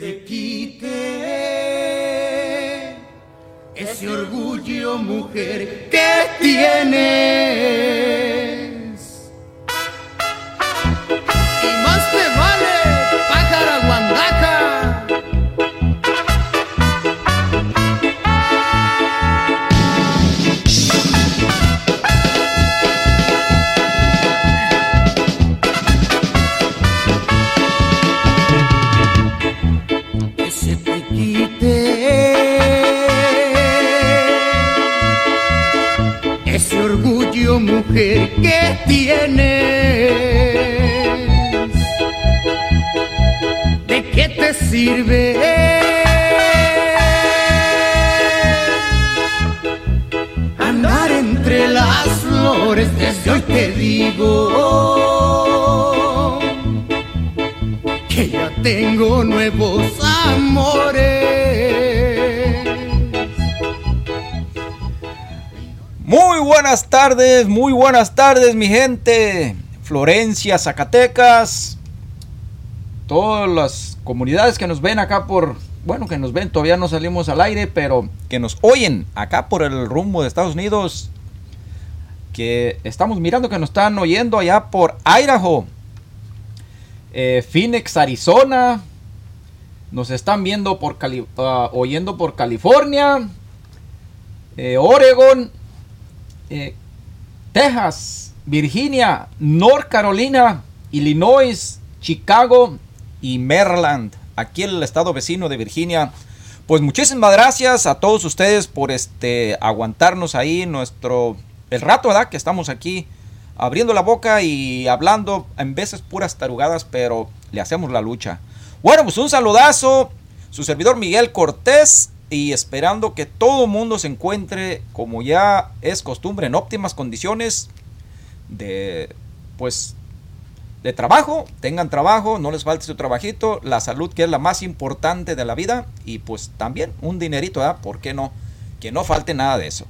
te quite ese orgullo, mujer, que tienes. Muy buenas tardes mi gente. Florencia, Zacatecas. Todas las comunidades que nos ven acá por... Bueno, que nos ven, todavía no salimos al aire, pero que nos oyen acá por el rumbo de Estados Unidos. Que estamos mirando que nos están oyendo allá por Idaho. eh, Phoenix, Arizona. Nos están viendo por Cali- ah, oyendo por California. eh, Oregon. eh, Texas, Virginia, North Carolina, Illinois, Chicago y Maryland, aquí el estado vecino de Virginia. Pues muchísimas gracias a todos ustedes por este aguantarnos ahí nuestro el rato, ¿verdad? Que estamos aquí abriendo la boca y hablando en veces puras tarugadas, pero le hacemos la lucha. Bueno, pues un saludazo, su servidor Miguel Cortés y esperando que todo mundo se encuentre como ya es costumbre en óptimas condiciones de pues de trabajo, tengan trabajo, no les falte su trabajito, la salud que es la más importante de la vida y pues también un dinerito, ¿verdad? ¿Por qué no? Que no falte nada de eso.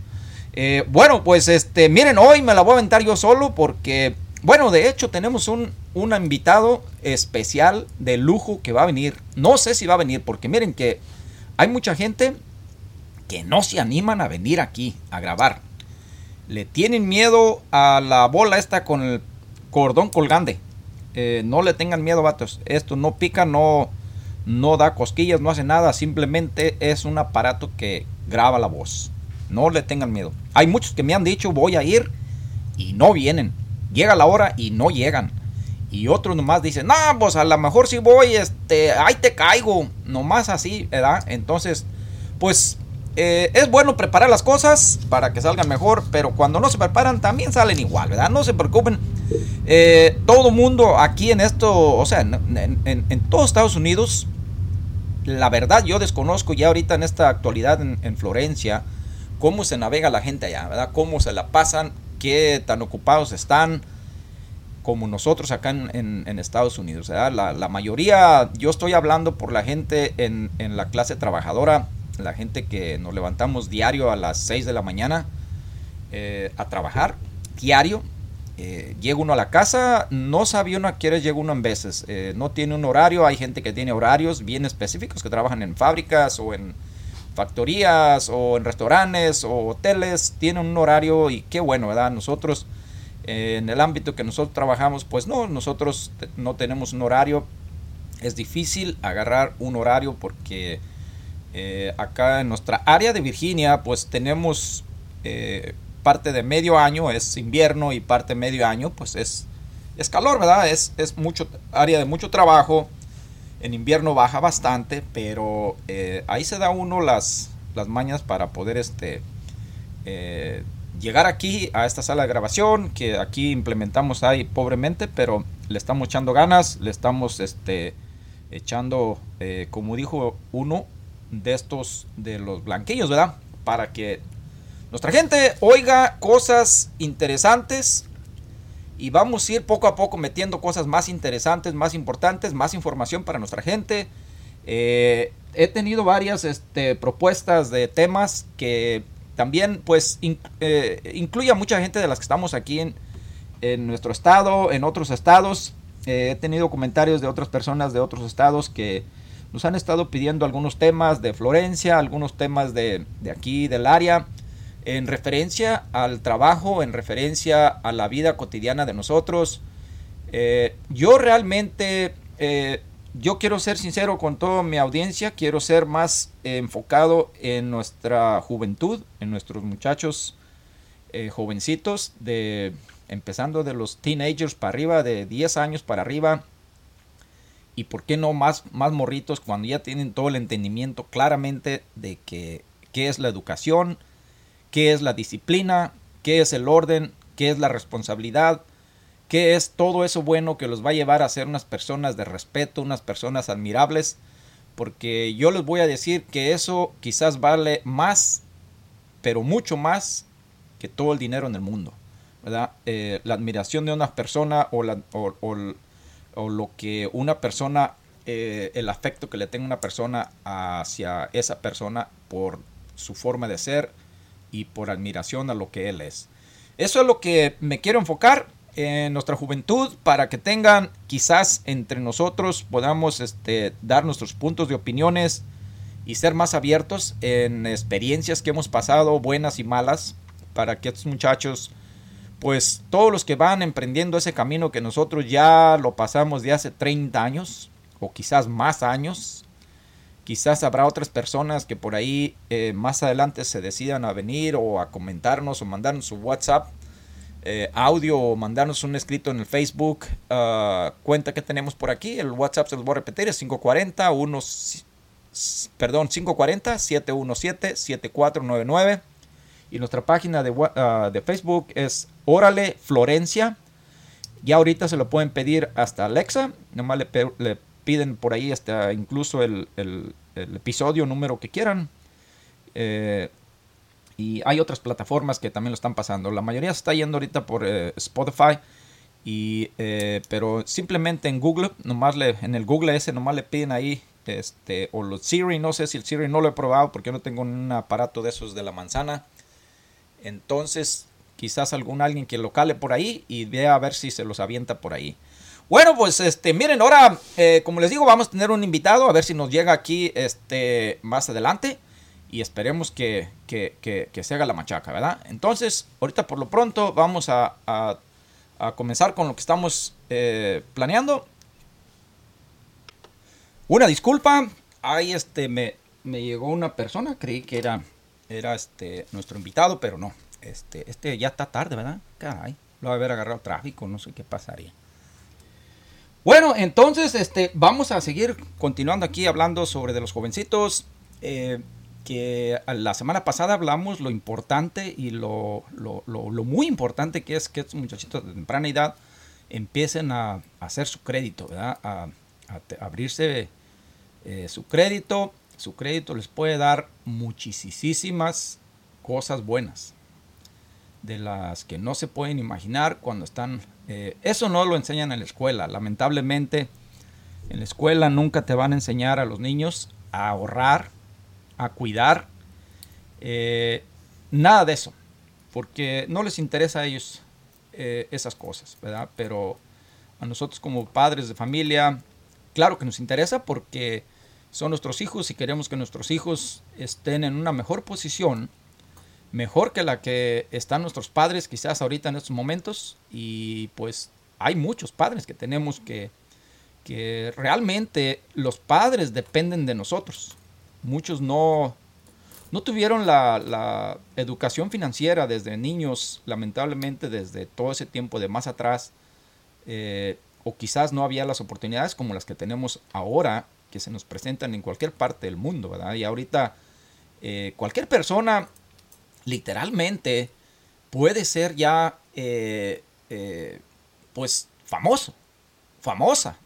Eh, bueno, pues este, miren, hoy me la voy a aventar yo solo porque, bueno, de hecho tenemos un, un invitado especial de lujo que va a venir. No sé si va a venir porque miren que hay mucha gente que no se animan a venir aquí a grabar. Le tienen miedo a la bola esta con el cordón colgante. Eh, no le tengan miedo, vatos. Esto no pica, no, no da cosquillas, no hace nada. Simplemente es un aparato que graba la voz. No le tengan miedo. Hay muchos que me han dicho voy a ir y no vienen. Llega la hora y no llegan. Y otros nomás dicen, no, pues a lo mejor si voy, este, ahí te caigo. Nomás así, ¿verdad? Entonces, pues eh, es bueno preparar las cosas para que salgan mejor, pero cuando no se preparan también salen igual, ¿verdad? No se preocupen. Eh, todo mundo aquí en esto, o sea, en, en- Estados Unidos, la verdad yo desconozco ya ahorita en esta actualidad en, en Florencia, cómo se navega la gente allá, ¿verdad? Cómo se la pasan, qué tan ocupados están como nosotros acá en, Estados Unidos. La, la mayoría, yo estoy hablando por la gente en, la clase trabajadora, la gente que nos levantamos diario a las 6 de la mañana eh, a trabajar, diario. Eh, llega uno a la casa, no sabe uno a qué llega uno en veces. Eh, no tiene un horario, hay gente que tiene horarios bien específicos que trabajan en fábricas o en factorías o en restaurantes o hoteles, tienen un horario y qué bueno, ¿verdad? Nosotros en el ámbito que nosotros trabajamos, pues no, nosotros no tenemos un horario. Es difícil agarrar un horario porque eh, acá en nuestra área de Virginia, pues tenemos eh, parte de medio año es invierno y parte medio año, pues es, es calor, ¿verdad? Es, es mucho área de mucho trabajo. En invierno baja bastante, pero eh, ahí se da uno las, las mañas para poder este, llegar aquí a esta sala de grabación que aquí implementamos ahí pobremente, pero le estamos echando ganas, le estamos este, echando, eh, como dijo uno de estos de los blanquillos, ¿verdad? Para que nuestra gente oiga cosas interesantes y vamos a ir poco a poco metiendo cosas más interesantes, más importantes, más información para nuestra gente. Eh, he tenido varias este, propuestas de temas que también pues eh, incluye a mucha gente de las que estamos aquí en, en nuestro estado, en otros estados. Eh, he tenido comentarios de otras personas de otros estados que nos han estado pidiendo algunos temas de Florencia, algunos temas de, de aquí, del área, en referencia al trabajo, en referencia a la vida cotidiana de nosotros. Eh, yo realmente, yo quiero ser sincero con toda mi audiencia, quiero ser más enfocado en nuestra juventud, en nuestros muchachos eh, jovencitos, de, empezando de los teenagers para arriba, de 10 años para arriba. Y por qué no más, más morritos cuando ya tienen todo el entendimiento claramente de que, qué es la educación, qué es la disciplina, qué es el orden, qué es la responsabilidad, qué es todo eso bueno que los va a llevar a ser unas personas de respeto, unas personas admirables, porque yo les voy a decir que eso quizás vale más, pero mucho más que todo el dinero en el mundo. Eh, la admiración de una persona o, lo que una persona, eh, el afecto que le tenga una persona hacia esa persona por su forma de ser, y por admiración a lo que Él es. Eso es lo que me quiero enfocar en nuestra juventud para que tengan quizás entre nosotros podamos este, dar nuestros puntos de opiniones y ser más abiertos en experiencias que hemos pasado, buenas y malas, para que estos muchachos, pues todos los que van emprendiendo ese camino que nosotros ya lo pasamos de hace 30 años o quizás más años, Quizás habrá otras personas que por ahí eh, más adelante se decidan a venir o a comentarnos o mandarnos su WhatsApp, eh, audio o mandarnos un escrito en el Facebook. Ah, cuenta que tenemos por aquí. El WhatsApp se los voy a repetir: es 540 1, perdón, 540 717 7499. Y nuestra página de, ah, de Facebook es Órale Florencia. Ya ahorita se lo pueden pedir hasta Alexa. Nomás le, le piden por ahí hasta incluso el, episodio número que quieran. Eh, y hay otras plataformas que también lo están pasando. La mayoría está yendo ahorita por eh, Spotify. Y, eh, pero simplemente en Google, nomás le, en el Google ese nomás le piden ahí, este, o los Siri, no sé si el Siri no lo he probado porque no tengo un aparato de esos de la manzana. Entonces, quizás algún alguien que lo cale por ahí y vea a ver si se los avienta por ahí. Bueno, pues este, miren, ahora, eh, como les digo, vamos a tener un invitado, a ver si nos llega aquí este, más adelante. Y esperemos que, se haga la machaca, ¿verdad? Entonces, ahorita por lo pronto vamos a, comenzar con lo que estamos eh, planeando. Una disculpa, ahí este, me, me, llegó una persona, creí que era, era este, nuestro invitado, pero no. Este, este ya está tarde, ¿verdad? Caray, lo va a haber agarrado tráfico, no sé qué pasaría. Bueno, entonces este, vamos a seguir continuando aquí hablando sobre de los jovencitos. Eh, la semana pasada hablamos lo importante y lo, muy importante que es que estos muchachitos de temprana edad empiecen a, hacer su crédito. A, abrirse eh, su crédito. Su crédito les puede dar muchísimas cosas buenas de las que no se pueden imaginar cuando están... Eh, eso no lo enseñan en la escuela. Lamentablemente, en la escuela nunca te van a enseñar a los niños a ahorrar, a cuidar. Eh, nada de eso. Porque no les interesa a ellos eh, esas cosas, ¿verdad? Pero a nosotros como padres de familia, claro que nos interesa porque son nuestros hijos y queremos que nuestros hijos estén en una mejor posición mejor que la que están nuestros padres quizás ahorita en estos momentos y pues hay muchos padres que tenemos que, que realmente los padres dependen de nosotros. Muchos no, no tuvieron la, educación financiera desde niños, lamentablemente desde todo ese tiempo de más atrás, eh, o quizás no había las oportunidades como las que tenemos ahora, que se nos presentan en cualquier parte del mundo, ¿verdad? Y ahorita eh, cualquier persona literalmente puede ser ya, eh, pues, famoso, famosa.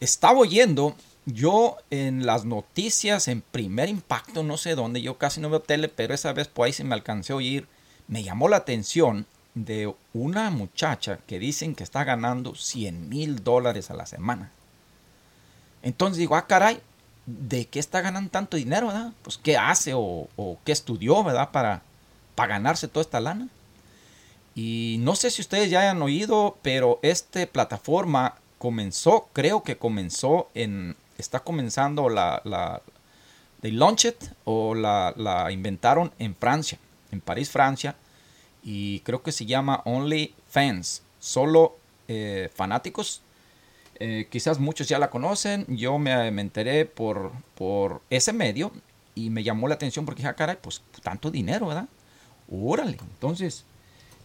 Estaba oyendo yo en las noticias, en primer impacto, no sé dónde, yo casi no veo tele, pero esa vez por ahí se me alcancé a oír, me llamó la atención de una muchacha que dicen que está ganando 100 mil dólares a la semana. Entonces digo, ah, caray, de qué está ganando tanto dinero, ¿verdad? Pues qué hace o, qué estudió, ¿verdad? Para, para ganarse toda esta lana. Y no sé si ustedes ya hayan oído, pero esta plataforma comenzó, creo que comenzó en, está comenzando la, la they launch it o la, la inventaron en Francia, en París, Francia, y creo que se llama Only Fans, solo eh, fanáticos. Eh, quizás muchos ya la conocen, yo me, me enteré por, por ese medio y me llamó la atención porque dije, ah, caray, pues tanto dinero, ¿verdad? Órale, entonces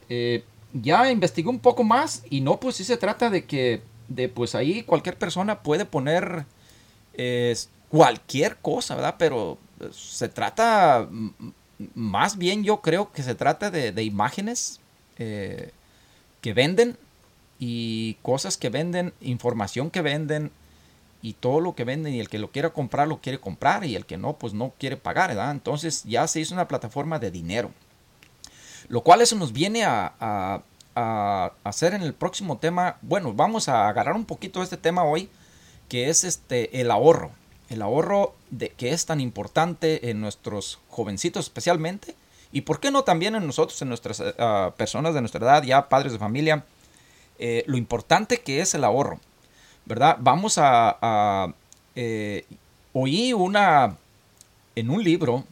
eh, ya investigué un poco más y no, pues sí se trata de que, de pues ahí cualquier persona puede poner cualquier cosa, ¿verdad? Pero se trata más bien yo creo que se trata de, imágenes eh, que venden y cosas que venden, información que venden y todo lo que venden y el que lo quiera comprar lo quiere comprar y el que no pues no quiere pagar, ¿verdad? Entonces ya se hizo una plataforma de dinero. Lo cual eso nos viene a, a, a hacer en el próximo tema. Bueno, vamos a agarrar un poquito este tema hoy, que es este el ahorro el ahorro de, que es tan importante en nuestros jovencitos especialmente, y por qué no también en nosotros, en nuestras eh, ah, personas de nuestra edad, ya padres de familia, eh, lo importante que es el ahorro, ¿verdad? Vamos a... Eh, oí una... en un libro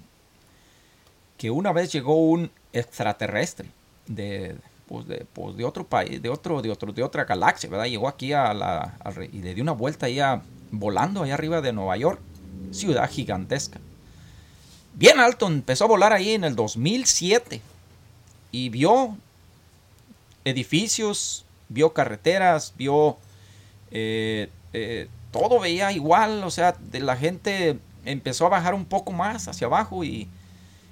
que una vez llegó un extraterrestre de, pues de, pues de otro país, de otro, de otro, de otra galaxia, ¿verdad? Llegó aquí a la, y le dio una vuelta ahí a, volando ahí arriba de Nueva York, ciudad gigantesca. Bien alto, empezó a volar ahí en el 2007 y vio edificios, vio carreteras, vio eh, eh, todo veía igual, o sea, de la gente empezó a bajar un poco más hacia abajo y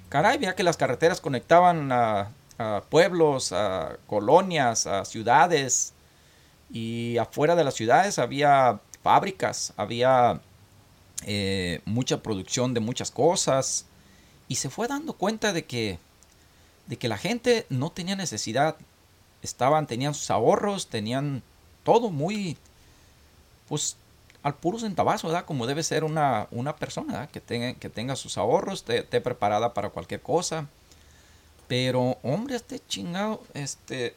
caray, veía que las carreteras conectaban a, a pueblos, a colonias, a ciudades y afuera de las ciudades había fábricas, había eh, mucha producción de muchas cosas y se fue dando cuenta de que, de que la gente no tenía necesidad, estaban, tenían sus ahorros, tenían todo muy, pues al puro centavazo, ¿verdad? Como debe ser una, una persona, que tenga, que tenga sus ahorros, esté, preparada para cualquier cosa. Pero, hombre, este chingado, este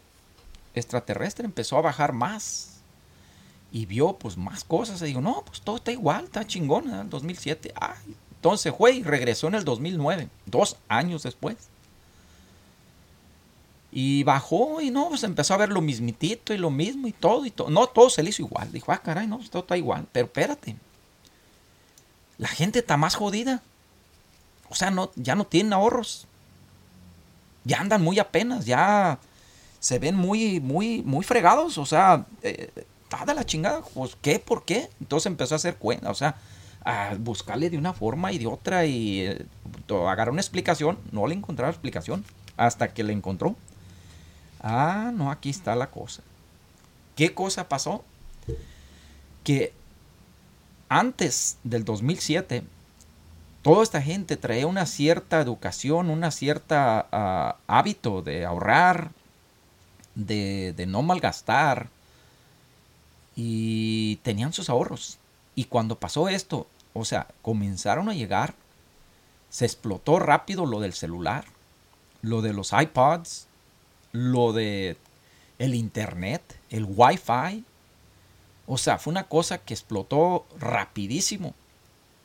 extraterrestre empezó a bajar más y vio pues más cosas. Y digo, no, pues todo está igual, está chingón, en el 2007. Ay, entonces fue y regresó en el 2009, dos años después. Y bajó y no, pues empezó a ver lo mismitito y lo mismo y todo y todo. No, todo se le hizo igual. Dijo, ah, caray, no, pues, todo está igual. Pero espérate. La gente está más jodida. O sea, no, ya no tienen ahorros. Ya andan muy apenas, ya se ven muy, muy, muy fregados. O sea, eh, está de la chingada, pues ¿qué? ¿Por qué? Entonces empezó a hacer cuenta, o sea, a buscarle de una forma y de otra y eh, agarrar una explicación, no le encontraba explicación hasta que le encontró. Ah, no, aquí está la cosa. ¿Qué cosa pasó? Que antes del 2007, toda esta gente traía una cierta educación, una cierta ah, hábito de ahorrar, de, de no malgastar, y tenían sus ahorros. Y cuando pasó esto, o sea, comenzaron a llegar, se explotó rápido lo del celular, lo de los iPods, lo de el internet, el wifi. O sea, fue una cosa que explotó rapidísimo.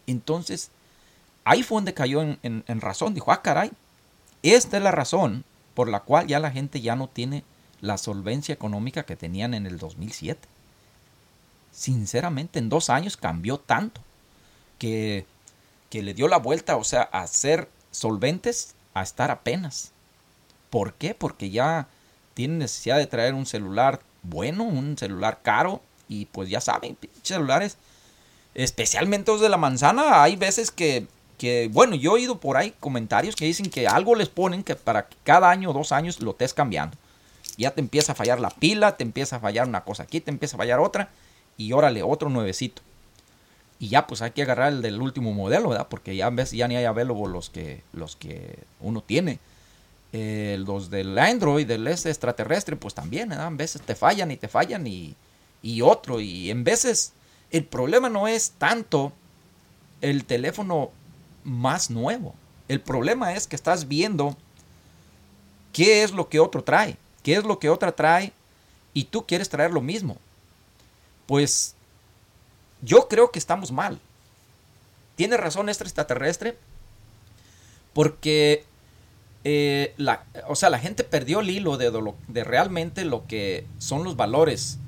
Entonces, ahí fue donde cayó en, razón. Dijo, ah, caray, esta es la razón por la cual ya la gente ya no tiene la solvencia económica que tenían en el 2007 sinceramente en dos años cambió tanto que, que le dio la vuelta, o sea, a ser solventes a estar apenas. ¿Por qué? Porque ya tienen necesidad de traer un celular bueno, un celular caro y pues ya saben, celulares, especialmente los de la manzana, hay veces que, que, bueno, yo he oído por ahí comentarios que dicen que algo les ponen que para que cada año o dos años lo estés cambiando. Ya te empieza a fallar la pila, te empieza a fallar una cosa aquí, te empieza a fallar otra y órale, otro nuevecito. Y ya pues hay que agarrar el del último modelo, ¿verdad? Porque ya ves, ya ni hay available los que, los que uno tiene. Eh, los del Android, del este extraterrestre, pues también, ¿verdad? A veces te fallan y te fallan y, y otro. Y en veces el problema no es tanto el teléfono más nuevo. El problema es que estás viendo qué es lo que otro trae, qué es lo que otra trae y tú quieres traer lo mismo pues yo creo que estamos mal. Tiene razón este extraterrestre porque eh, la, o sea, la gente perdió el hilo de, de realmente lo que son los valores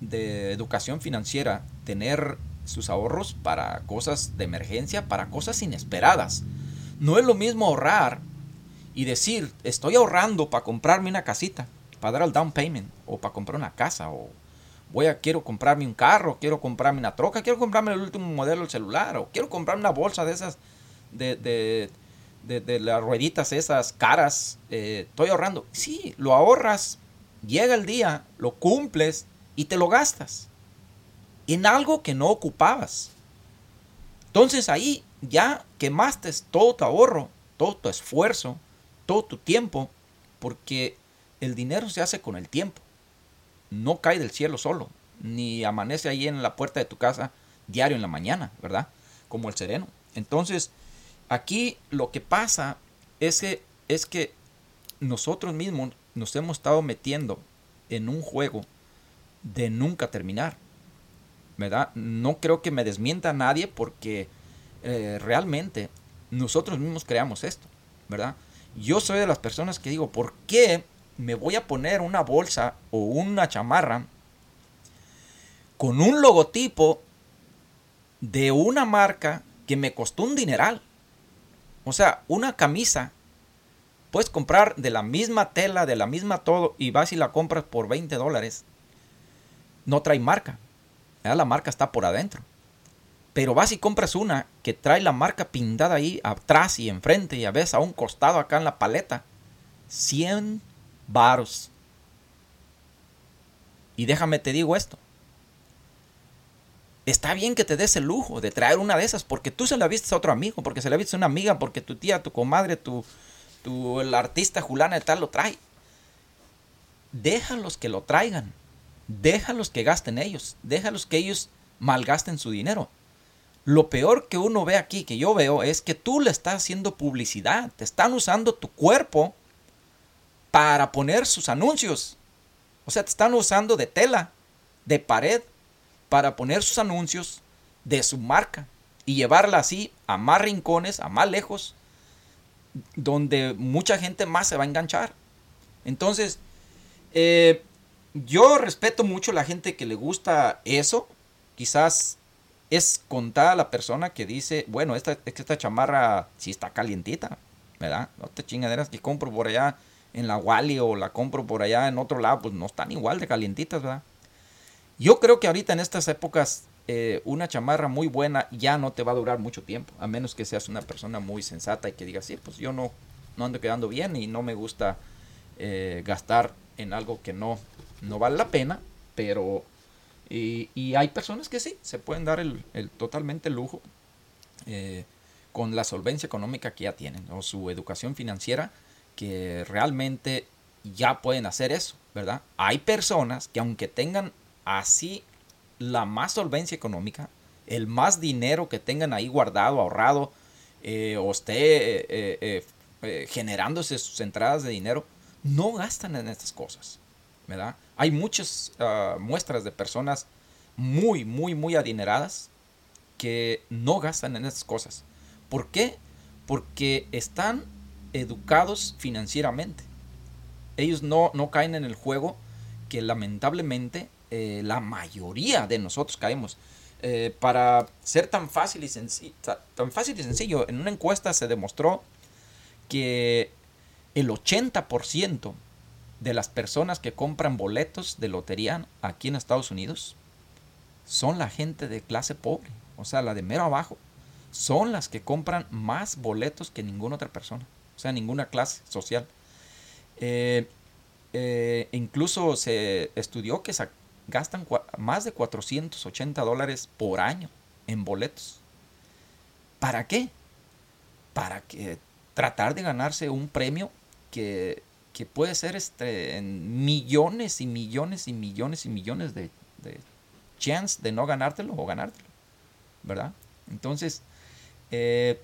de educación financiera, tener sus ahorros para cosas de emergencia, para cosas inesperadas. No es lo mismo ahorrar y decir, estoy ahorrando para comprarme una casita, para dar el down payment, o para comprar una casa, o voy a, quiero comprarme un carro, quiero comprarme una troca, quiero comprarme el último modelo del celular, o quiero comprarme una bolsa de esas, de, de, de, las rueditas esas caras, eh, estoy ahorrando. Sí, lo ahorras, llega el día, lo cumples y te lo gastas en algo que no ocupabas. Entonces ahí ya quemaste todo tu ahorro, todo tu esfuerzo, todo tu tiempo, porque el dinero se hace con el tiempo. No cae del cielo solo, ni amanece ahí en la puerta de tu casa diario en la mañana, ¿verdad? Como el sereno. Entonces, aquí lo que pasa es que, es que nosotros mismos nos hemos estado metiendo en un juego de nunca terminar. ¿Verdad? No creo que me desmienta nadie porque eh, realmente nosotros mismos creamos esto, ¿verdad? Yo soy de las personas que digo, ¿por qué me voy a poner una bolsa o una chamarra con un logotipo de una marca que me costó un dineral? O sea, una camisa puedes comprar de la misma tela, de la misma todo, y vas y la compras por 20 dólares. No trae marca. La marca está por adentro. Pero vas y compras una que trae la marca pintada ahí atrás y enfrente y a veces a un costado acá en la paleta. 100 varos. Y déjame te digo esto. Está bien que te des el lujo de traer una de esas porque tú se la viste a otro amigo, porque se la viste a una amiga, porque tu tía, tu comadre, tu, tu el artista Julana de tal lo trae. Déjalos que lo traigan. Déjalos que gasten ellos. Déjalos que ellos malgasten su dinero. Lo peor que uno ve aquí, que yo veo, es que tú le estás haciendo publicidad. Te están usando tu cuerpo para poner sus anuncios. O sea, te están usando de tela, de pared, para poner sus anuncios de su marca y llevarla así a más rincones, a más lejos, donde mucha gente más se va a enganchar. Entonces, eh, yo respeto mucho a la gente que le gusta eso. Quizás es contada la persona que dice, bueno, esta, esta chamarra sí está calientita, ¿verdad? No te chingaderas que compro por allá en la Wally o la compro por allá en otro lado, pues no están igual de calientitas, ¿verdad? Yo creo que ahorita en estas épocas eh, una chamarra muy buena ya no te va a durar mucho tiempo, a menos que seas una persona muy sensata y que digas, sí, pues yo no, no ando quedando bien y no me gusta eh, gastar en algo que no, no vale la pena, pero y, hay personas que sí, se pueden dar el, totalmente lujo eh, con la solvencia económica que ya tienen o su educación financiera que realmente ya pueden hacer eso, ¿verdad? Hay personas que aunque tengan así la más solvencia económica, el más dinero que tengan ahí guardado, ahorrado, eh, o esté eh, generándose sus entradas de dinero, no gastan en estas cosas, ¿verdad? Hay muchas ah, muestras de personas muy, muy, muy adineradas que no gastan en estas cosas. ¿Por qué? Porque están educados financieramente. Ellos no, no caen en el juego que lamentablemente eh, la mayoría de nosotros caemos. Eh, para ser tan fácil, y tan fácil y sencillo, en una encuesta se demostró que el 80% de las personas que compran boletos de lotería aquí en Estados Unidos son la gente de clase pobre, o sea, la de mero abajo. Son las que compran más boletos que ninguna otra persona, o sea, ninguna clase social. Eh, eh, incluso se estudió que gastan más de 480 dólares por año en boletos. ¿Para qué? Para que tratar de ganarse un premio que que puede ser este, millones y millones y millones y millones de, de chance de no ganártelo o ganártelo, ¿verdad? Entonces, eh,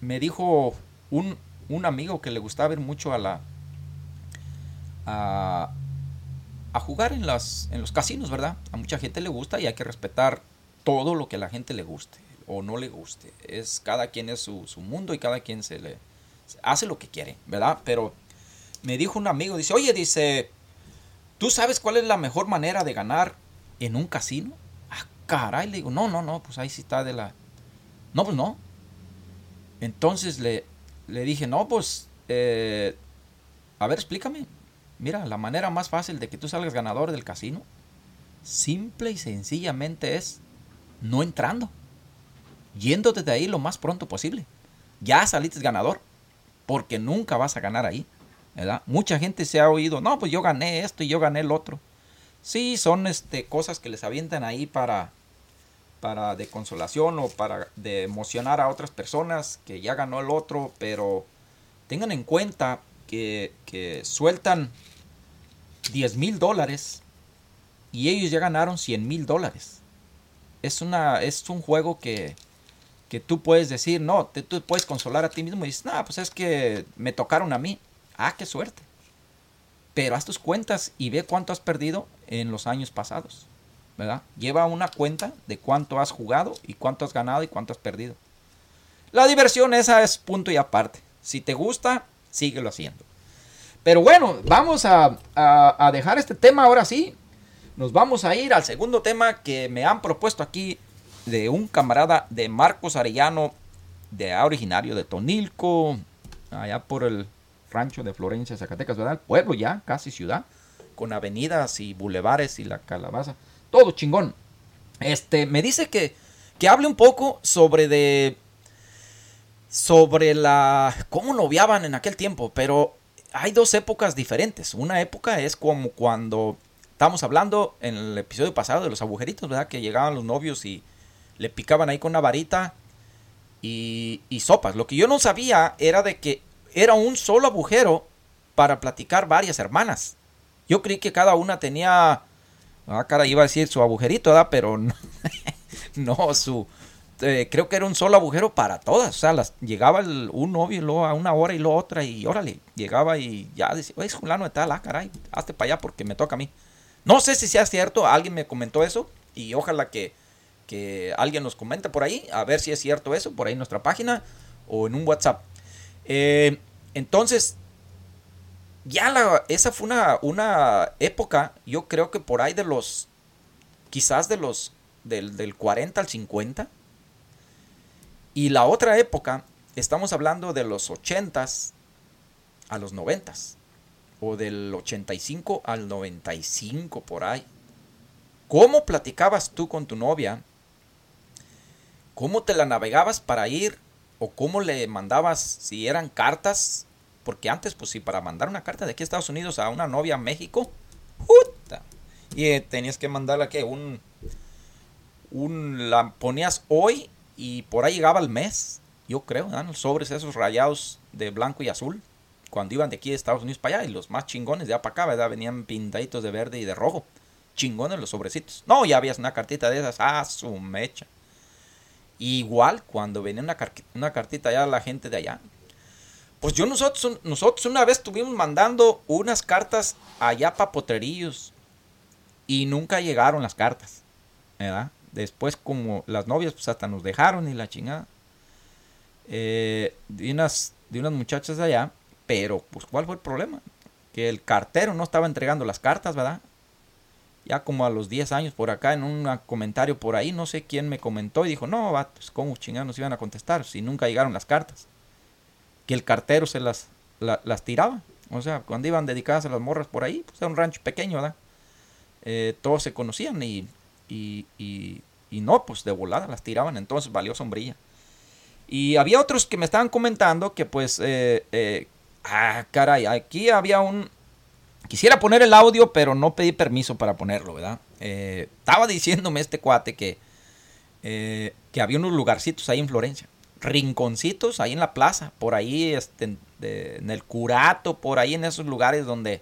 me dijo un, un, amigo que le gustaba ver mucho a la a, a jugar en, las, en los casinos, ¿verdad? A mucha gente le gusta y hay que respetar todo lo que a la gente le guste o no le guste. Es cada quien es su, su mundo y cada quien se le hace lo que quiere, ¿verdad? Pero me dijo un amigo, dice, oye, dice, ¿tú sabes cuál es la mejor manera de ganar en un casino? Ah, caray, le digo, no, no, no, pues ahí sí está de la... No, pues no. Entonces le, le dije, no, pues, eh, a ver, explícame. Mira, la manera más fácil de que tú salgas ganador del casino, simple y sencillamente es no entrando, yéndote de ahí lo más pronto posible. Ya saliste ganador, porque nunca vas a ganar ahí. Mucha gente se ha oído, no, pues yo gané esto y yo gané el otro. Sí, son este, cosas que les avientan ahí para, para de consolación o para de emocionar a otras personas que ya ganó el otro, pero tengan en cuenta que, que sueltan 10 mil dólares y ellos ya ganaron 100 mil dólares. Es, una, es un juego que, que tú puedes decir, no, te, tú puedes consolar a ti mismo y dices, no, pues es que me tocaron a mí. Ah, qué suerte. Pero haz tus cuentas y ve cuánto has perdido en los años pasados. ¿Verdad? Lleva una cuenta de cuánto has jugado y cuánto has ganado y cuánto has perdido. La diversión esa es punto y aparte. Si te gusta, síguelo haciendo. Pero bueno, vamos a, a, dejar este tema ahora sí. Nos vamos a ir al segundo tema que me han propuesto aquí de un camarada de Marcos Arellano, de originario de Tonilco, allá por el rancho de Florencia, Zacatecas, ¿verdad? El pueblo ya, casi ciudad, con avenidas y bulevares y la calabaza, todo chingón. Este, me dice que, que hable un poco sobre de sobre la cómo noviaban en aquel tiempo, pero hay dos épocas diferentes. Una época es como cuando estamos hablando en el episodio pasado de los agujeritos, ¿verdad? Que llegaban los novios y le picaban ahí con una varita y, y sopas. Lo que yo no sabía era de que era un solo agujero para platicar varias hermanas. Yo creí que cada una tenía, ah, cara, iba a decir su agujerito, ¿verdad? Pero no, no su, eh, creo que era un solo agujero para todas. O sea, llegaba un novio y luego a una hora y luego otra y órale, llegaba y ya decía, oye, fulano de tal, ah, caray, hazte para allá porque me toca a mí. No sé si sea cierto, alguien me comentó eso y ojalá que, que alguien nos comente por ahí, a ver si es cierto eso, por ahí en nuestra página o en un WhatsApp. Eh, entonces, ya la, esa fue una, una, época, yo creo que por ahí de los, quizás de los, del, del 40 al 50. Y la otra época, estamos hablando de los 80s a los 90 o del 85 al 95 por ahí. ¿Cómo platicabas tú con tu novia? ¿Cómo te la navegabas para ir o cómo le mandabas si eran cartas, porque antes pues si para mandar una carta de aquí a Estados Unidos a una novia a México, puta, y eh, tenías que mandarla que un un la ponías hoy y por ahí llegaba el mes, yo creo, ¿no? los sobres esos rayados de blanco y azul cuando iban de aquí de Estados Unidos para allá y los más chingones de allá para acá, ¿verdad? Venían pintaditos de verde y de rojo. Chingones los sobrecitos. No, ya habías una cartita de esas, ah, su mecha. Igual cuando venía una, una cartita allá a la gente de allá. Pues yo nosotros, nosotros una vez estuvimos mandando unas cartas allá para Potrerillos y nunca llegaron las cartas. ¿verdad? Después como las novias pues hasta nos dejaron y la chingada. Eh, de, unas, de unas muchachas de allá. Pero pues ¿cuál fue el problema? Que el cartero no estaba entregando las cartas, ¿verdad? Ya como a los 10 años por acá, en un comentario por ahí, no sé quién me comentó y dijo, no, vatos, ¿cómo chingados nos iban a contestar si nunca llegaron las cartas? Que el cartero se las, las tiraba. O sea, cuando iban dedicadas a las morras por ahí, pues era un rancho pequeño, ¿verdad? Eh, todos se conocían y, y, y, no, pues de volada las tiraban, entonces valió sombrilla. Y había otros que me estaban comentando que pues, eh, eh, ah, caray, aquí había un, Quisiera poner el audio, pero no pedí permiso para ponerlo, ¿verdad? Eh, estaba diciéndome este cuate que, eh, que había unos lugarcitos ahí en Florencia. Rinconcitos ahí en la plaza, por ahí este, en el curato, por ahí en esos lugares donde,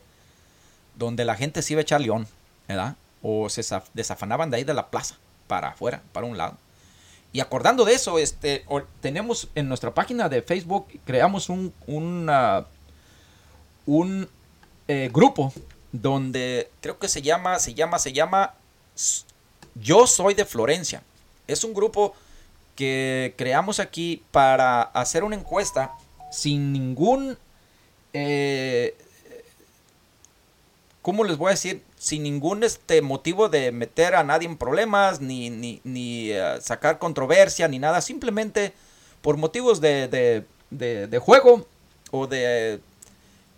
donde la gente se iba a echar león, ¿verdad? O se desafanaban de ahí de la plaza para afuera, para un lado. Y acordando de eso, este, tenemos en nuestra página de Facebook, creamos un, un eh, grupo donde creo que se llama, se llama, se llama Yo soy de Florencia. Es un grupo que creamos aquí para hacer una encuesta sin ningún... Eh, ¿Cómo les voy a decir? Sin ningún este, motivo de meter a nadie en problemas, ni, ni, ni eh, sacar controversia, ni nada. Simplemente por motivos de, de, de, juego o de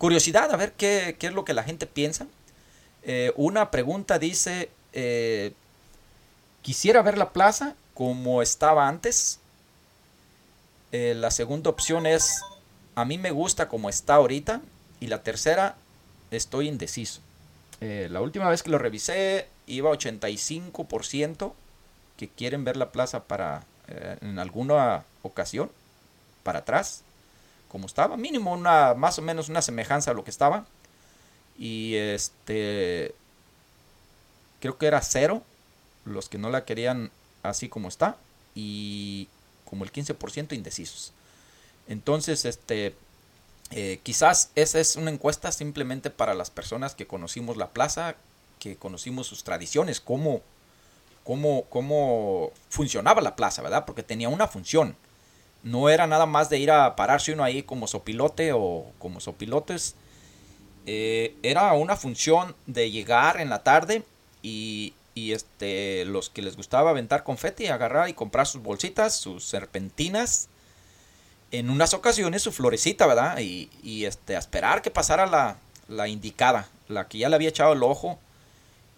curiosidad, a ver qué, es lo que la gente piensa. Eh, una pregunta dice, eh, quisiera ver la plaza como estaba antes. Eh, la segunda opción es, a mí me gusta como está ahorita. Y la tercera, estoy indeciso. la última vez que lo revisé, iba 85% que quieren ver la plaza para en alguna ocasión para atrás, como estaba, mínimo una, más o menos una semejanza a lo que estaba. Y este, creo que era cero los que no la querían así como está y como el 15% indecisos. Entonces, este, eh, quizás esa es una encuesta simplemente para las personas que conocimos la plaza, que conocimos sus tradiciones, cómo, cómo, cómo funcionaba la plaza, ¿verdad? Porque tenía una función no era nada más de ir a pararse uno ahí como sopilote o como sopilotes. Eh, era una función de llegar en la tarde y, y, este, los que les gustaba aventar confeti, agarrar y comprar sus bolsitas, sus serpentinas. En unas ocasiones su florecita, ¿verdad? Y, y este, esperar que pasara la, la indicada, la que ya le había echado el ojo.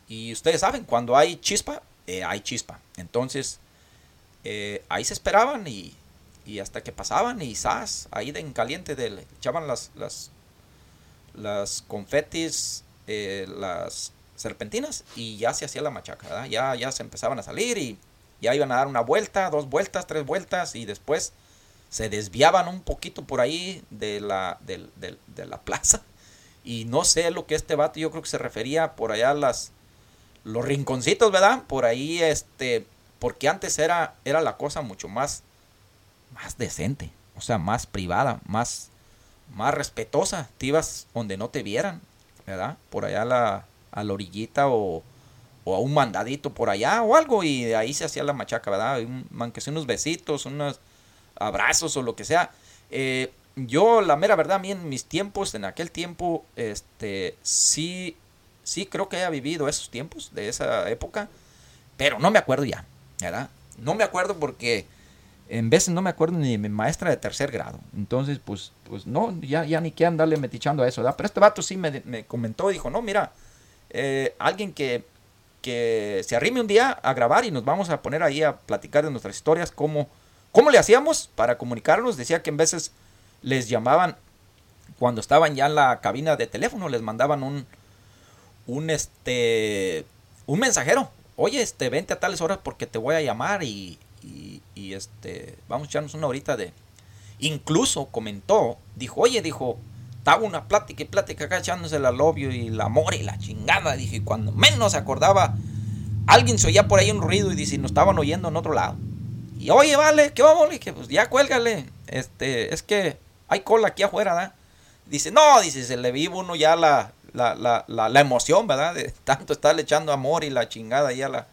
Y ustedes saben, cuando hay chispa, eh, hay chispa. Entonces, eh, ahí se esperaban y y hasta que pasaban y ¡zas! ahí de en caliente de, echaban las las las confetis eh, las serpentinas y ya se hacía la machaca ya ya se empezaban a salir y ya iban a dar una vuelta dos vueltas tres vueltas y después se desviaban un poquito por ahí de la de, de la plaza y no sé lo que este vato yo creo que se refería por allá las los rinconcitos verdad por ahí este porque antes era era la cosa mucho más más decente, o sea, más privada, más, más respetuosa. Te ibas donde no te vieran, ¿verdad? Por allá a la, a la orillita o, o, a un mandadito por allá o algo y de ahí se hacía la machaca, ¿verdad? Un, aunque sea unos besitos, unos abrazos o lo que sea. Eh, yo, la mera verdad, a mí en mis tiempos, en aquel tiempo, este, sí, sí creo que haya vivido esos tiempos de esa época, pero no me acuerdo ya, ¿verdad? No me acuerdo porque en veces no me acuerdo ni de mi maestra de tercer grado. Entonces, pues, pues no, ya, ya ni que andarle metichando a eso, ¿verdad? Pero este vato sí me, me comentó, dijo, no, mira, eh, alguien que, que se arrime un día a grabar y nos vamos a poner ahí a platicar de nuestras historias, cómo, cómo le hacíamos para comunicarnos. Decía que en veces les llamaban, cuando estaban ya en la cabina de teléfono, les mandaban un, un, este, un mensajero. Oye, este, vente a tales horas porque te voy a llamar y, y, este, vamos a echarnos una horita de... Incluso comentó, dijo, oye, dijo, estaba una plática y plática acá echándose el alobio y el amor y la chingada. Dije, cuando menos se acordaba, alguien se oía por ahí un ruido y dice, nos estaban oyendo en otro lado. Y oye, vale, ¿qué vamos? Le dije, pues ya cuélgale. Este, es que hay cola aquí afuera, ¿verdad? Dice, no, dice, se le vive uno ya la, la, la, la, emoción, ¿verdad? De tanto estarle echando amor y la chingada ahí a la,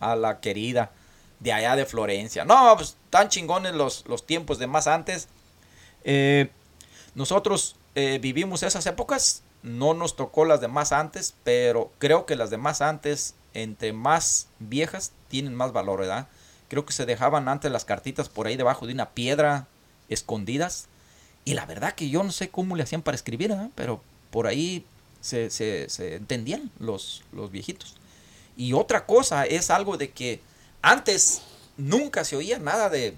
a la querida de allá de Florencia. No, pues tan chingones los, los tiempos de más antes. Eh, nosotros eh, vivimos esas épocas, no nos tocó las de más antes, pero creo que las de más antes, entre más viejas, tienen más valor, ¿verdad? Creo que se dejaban antes las cartitas por ahí debajo de una piedra, escondidas. Y la verdad que yo no sé cómo le hacían para escribir, ¿verdad? pero por ahí se, se, se entendían los, los viejitos. Y otra cosa es algo de que antes nunca se oía nada de,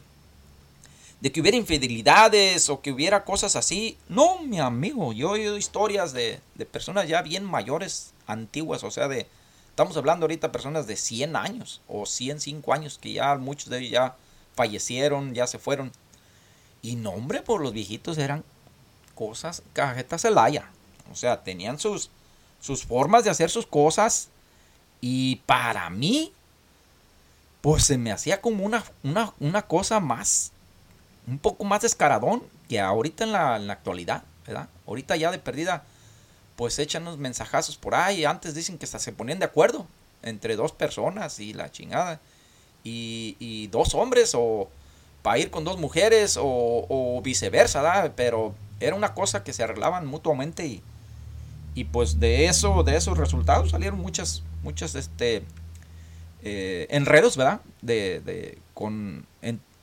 de que hubiera infidelidades o que hubiera cosas así. No, mi amigo, yo he oído historias de, de, personas ya bien mayores, antiguas, o sea, de, estamos hablando ahorita de personas de 100 años o 105 años, que ya muchos de ellos ya fallecieron, ya se fueron. Y no, hombre, por los viejitos eran cosas, cajetas celaya. O sea, tenían sus, sus formas de hacer sus cosas. Y para mí, pues se me hacía como una, una, cosa más, un poco más descaradón que ahorita en la, en la, actualidad, ¿verdad? Ahorita ya de perdida, pues echan unos mensajazos por ahí. Antes dicen que hasta se ponían de acuerdo entre dos personas y la chingada. y, dos hombres o para ir con dos mujeres o, viceversa, ¿verdad? Pero era una cosa que se arreglaban mutuamente y, y pues de eso, de esos resultados salieron muchas, muchas, este, eh, enredos, ¿verdad? De, de con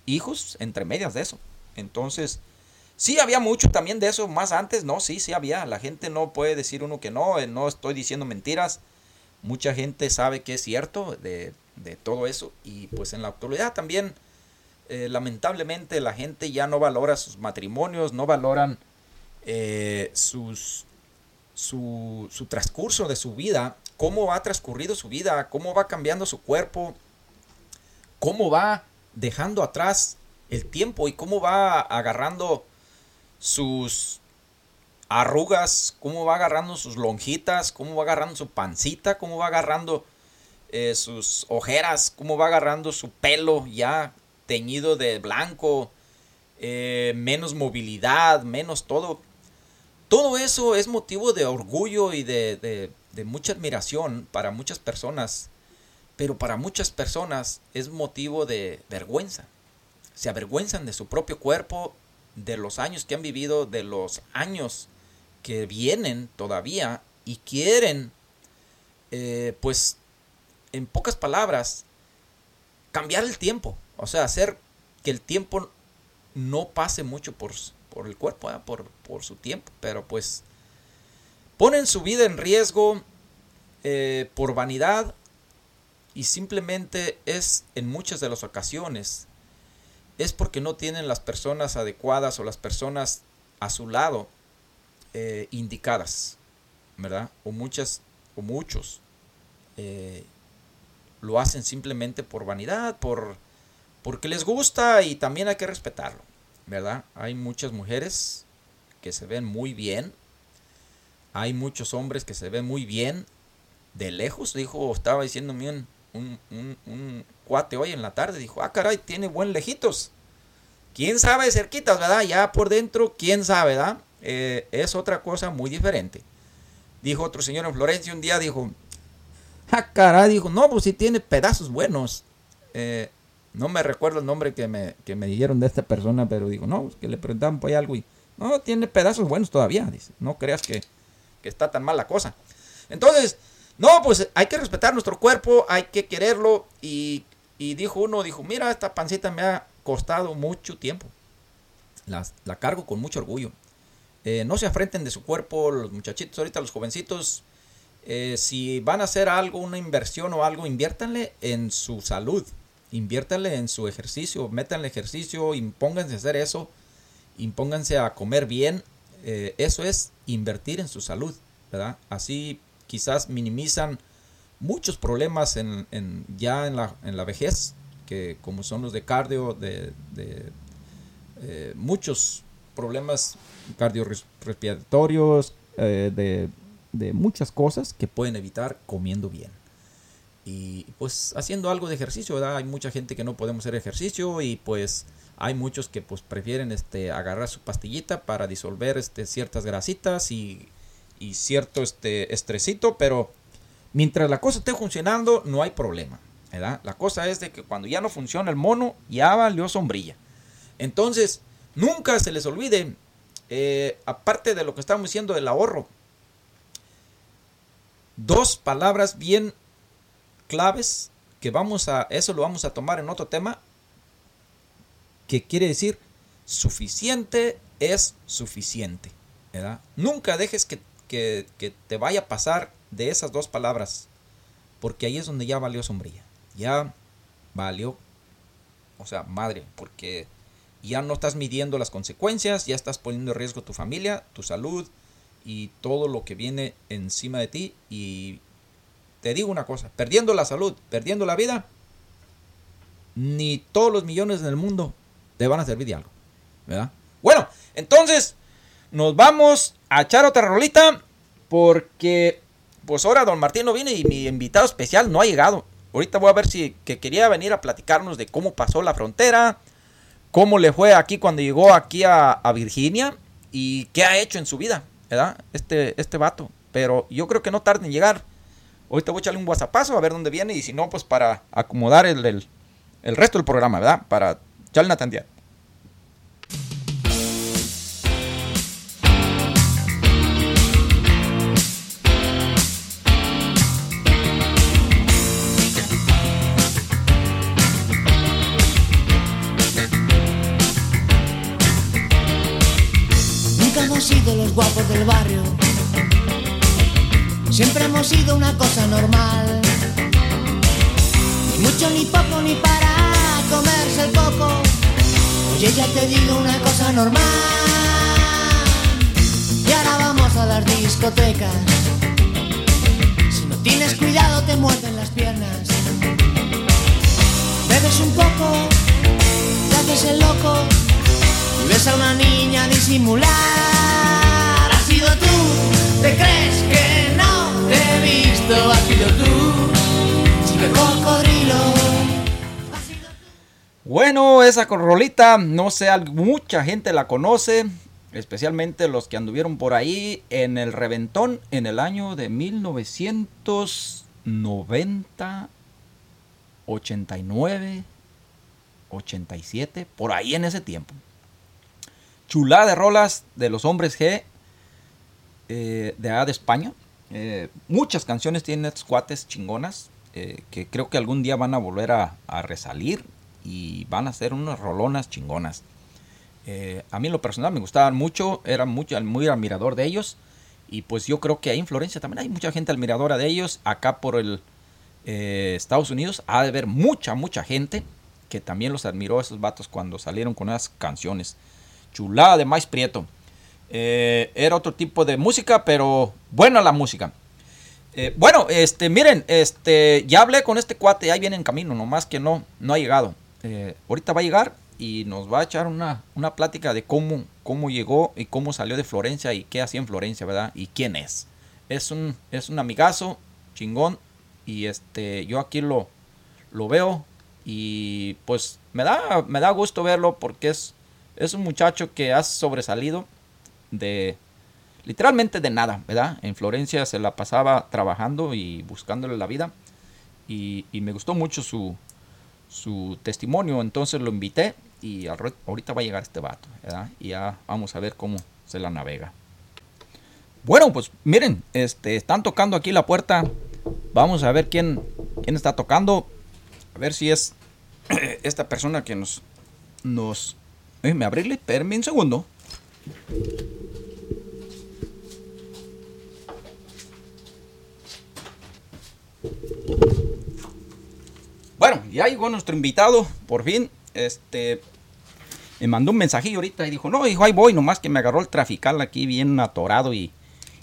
hijos entre medias de eso. Entonces, sí había mucho también de eso más antes, no, sí, sí había. La gente no puede decir uno que no, eh, no estoy diciendo mentiras. Mucha gente sabe que es cierto de, de todo eso y pues en la actualidad también eh, lamentablemente la gente ya no valora sus matrimonios, no valoran sus, su, su, transcurso de su vida, cómo ha transcurrido su vida, cómo va cambiando su cuerpo, cómo va dejando atrás el tiempo y cómo va agarrando sus arrugas, cómo va agarrando sus lonjitas, cómo va agarrando su pancita, cómo va agarrando eh, sus ojeras, cómo va agarrando su pelo ya teñido de blanco, eh, menos movilidad, menos todo. Todo eso es motivo de orgullo y de, de mucha admiración para muchas personas, pero para muchas personas es motivo de vergüenza. Se avergüenzan de su propio cuerpo, de los años que han vivido, de los años que vienen todavía y quieren, eh, pues, en pocas palabras, cambiar el tiempo. O sea, hacer que el tiempo no pase mucho por, por el cuerpo, por, por, su tiempo. Pero pues ponen su vida en riesgo eh, por vanidad y simplemente es en muchas de las ocasiones es porque no tienen las personas adecuadas o las personas a su lado eh, indicadas, ¿verdad? O muchas o muchos eh, lo hacen simplemente por vanidad, por porque les gusta y también hay que respetarlo, ¿verdad? Hay muchas mujeres que se ven muy bien, hay muchos hombres que se ven muy bien de lejos, dijo, estaba diciéndome un, un, un, cuate hoy en la tarde, dijo, ah, caray, tiene buen lejitos. ¿Quién sabe cerquitas, verdad? Ya por dentro, quién sabe, ¿verdad? Eh, es otra cosa muy diferente. Dijo otro señor en Florencia un día, dijo, ah, caray, dijo, no, pues si tiene pedazos buenos. Eh, no me recuerdo el nombre que me, que me dijeron de esta persona, pero digo, no, pues que le preguntaban por ahí algo y, no, tiene pedazos buenos todavía, dice, no creas que, que está tan mal la cosa. Entonces, no, pues hay que respetar nuestro cuerpo, hay que quererlo. Y, dijo uno, dijo, mira, esta pancita me ha costado mucho tiempo. La, la cargo con mucho orgullo. Eh, no se afrenten de su cuerpo, los muchachitos, ahorita los jovencitos. Eh, si van a hacer algo, una inversión o algo, inviértanle en su salud. Inviértanle en su ejercicio, métanle ejercicio, impónganse a hacer eso, impónganse a comer bien. Eh, eso es invertir en su salud, ¿verdad? Así quizás minimizan muchos problemas en, ya en la, en la, vejez, que como son los de cardio, de, eh, muchos problemas cardiorrespiratorios, eh, de, de muchas cosas que pueden evitar comiendo bien. Y pues haciendo algo de ejercicio, ¿verdad? Hay mucha gente que no podemos hacer ejercicio y pues hay muchos que pues prefieren este agarrar su pastillita para disolver este ciertas grasitas y y cierto este estresito, pero mientras la cosa esté funcionando no hay problema. ¿verdad? La cosa es de que cuando ya no funciona el mono, ya valió sombrilla. Entonces, nunca se les olvide, eh, aparte de lo que estamos diciendo del ahorro, dos palabras bien claves que vamos a, eso lo vamos a tomar en otro tema, que quiere decir suficiente es suficiente. ¿verdad? Nunca dejes que que, te vaya a pasar de esas dos palabras, porque ahí es donde ya valió sombrilla, ya valió, o sea, madre, porque ya no estás midiendo las consecuencias, ya estás poniendo en riesgo tu familia, tu salud y todo lo que viene encima de ti. Y te digo una cosa, perdiendo la salud, perdiendo la vida, ni todos los millones en el mundo te van a servir de algo. ¿verdad? Bueno, entonces nos vamos a echar otra rolita porque pues ahora don Martín no viene y mi invitado especial no ha llegado. Ahorita voy a ver si que quería venir a platicarnos de cómo pasó la frontera, cómo le fue aquí cuando llegó aquí a, Virginia y qué ha hecho en su vida, ¿verdad? Este, este vato. Pero yo creo que no tarde en llegar. Ahorita voy a echarle un whatsappazo a ver dónde viene y si no, pues para acomodar el, el resto del programa, ¿verdad? Para echarle tandía. sido los guapos del barrio. Siempre hemos sido una cosa normal. Ni mucho, ni poco, ni para comerse el coco. Ya te digo una cosa normal. Y ahora vamos a las discotecas. Si no tienes cuidado, te muerden las piernas. Bebes un poco, te haces el loco y ves a una niña disimular tú, te crees que no te he visto, has sido tú, chico cocodrilo. Bueno, esa rolita, no sé, mucha gente la conoce, especialmente los que anduvieron por ahí en el reventón en el año de 1990, 89, 87, por ahí en ese tiempo. Chulada de rolas de los hombres G eh, de A de España. Eh, muchas canciones tienen cuates chingonas eh, que creo que algún día van a volver a, resalir y van a ser unas rolonas chingonas. a mí en lo personal me gustaban mucho, era muy admirador de ellos y pues yo creo que ahí en Florencia también hay mucha gente admiradora de ellos. Acá por el Estados Unidos ha de haber mucha, mucha gente que también los admiró a esos vatos cuando salieron con esas canciones. Chulada de Maíz Prieto. Eh, era otro tipo de música, pero buena la música. Eh, bueno, este, miren, este, ya hablé con este cuate, ahí viene en camino, nomás que no, no ha llegado. Eh, ahorita va a llegar y nos va a echar una, una plática de cómo, cómo llegó y cómo salió de Florencia y qué hacía en Florencia, ¿verdad? Y quién es. Es un, es un amigazo, chingón, y este, yo aquí lo, lo veo y pues me da, me da gusto verlo porque es, es un muchacho que ha sobresalido de literalmente de nada, ¿verdad? En Florencia se la pasaba trabajando y buscándole la vida y, me gustó mucho su, su testimonio, entonces lo invité y ahorita va a llegar este vato. Y ya vamos a ver cómo se la navega. Bueno, pues miren, este, están tocando aquí la puerta. Vamos a ver quién, quién está tocando. A ver si es esta persona que nos... nos me abrirle, espérenme un segundo. Ya llegó nuestro invitado, por fin. Este me mandó un mensajillo ahorita y dijo, no, hijo, ahí voy, nomás que me agarró el trafical aquí bien atorado y,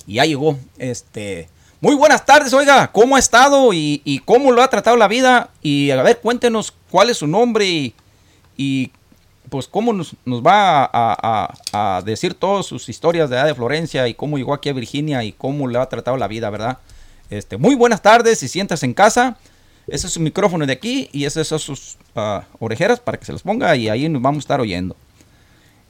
ya llegó. Este, muy buenas tardes, oiga, ¿cómo ha estado y, cómo lo ha tratado la vida? Y a ver, cuéntenos cuál es su nombre y, y pues cómo nos, va a, decir todas sus historias de edad de Florencia y cómo llegó aquí a Virginia y cómo le ha tratado la vida, ¿verdad? Este, muy buenas tardes, si sientas en casa. Ese es su micrófono de aquí y esas son sus ah, orejeras para que se las ponga y ahí nos vamos a estar oyendo.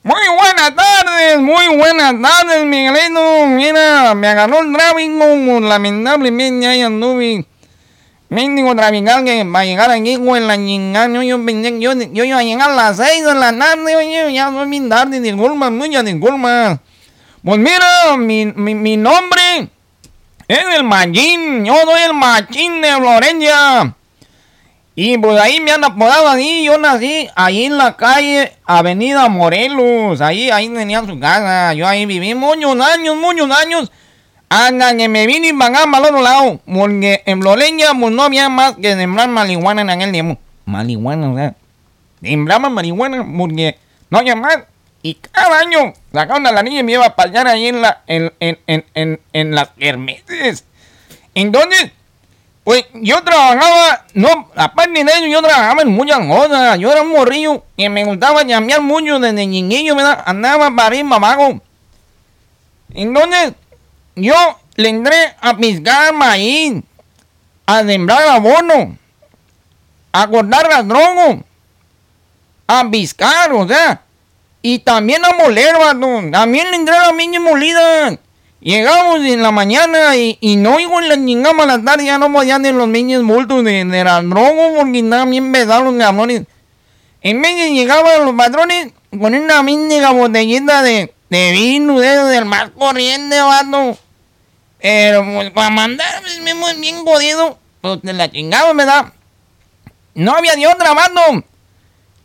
Muy buenas tardes, muy buenas tardes, Miguelino. Mira, me agarró el tráfico, lamentablemente ahí anduve Mendigo trafical que va a llegar aquí, en la chingada. Yo, yo, yo, yo, iba a llegar a las 6 de la tarde, oye, ya soy bien tarde, disculpa, muchas disculpas. Pues mira, mi, mi, mi nombre es el Machín, yo soy el Machín de Florencia. Y pues ahí me han apodado así, yo nací ahí en la calle Avenida Morelos, ahí, ahí tenía su casa, yo ahí viví muchos años, muchos años. Hasta que me vine y pagaba al otro lado. Porque en Florencia pues, no había más que sembrar marihuana en aquel tiempo. Marihuana, o sea. Sembraban marihuana porque no había más. Y cada año sacaban a la niña me iba a payar ahí en, la, en, en, en, en, en las hermeses. Entonces, pues yo trabajaba, no, aparte de eso, yo trabajaba en muchas cosas. Yo era un morrillo que me gustaba llamear mucho desde niñillo. Andaba para arriba, abajo. Entonces, yo le entré a piscar maíz, a sembrar abono, a cortar las drogas, a piscar, o sea, y también a moler, vato. También le entré a la miña molida. Llegamos en la mañana y, y no oigo en la chingama a la tarde, ya no podían de los niños bultos de, de la droga porque estaban bien pesados los cabrones. En vez de llegaban los patrones con una mínima botellita de, de vino, de, del más corriente, vato. Pero pues para mandar pues, mismo bien jodido, pues de la chingada, ¿verdad? No había de otra, vato.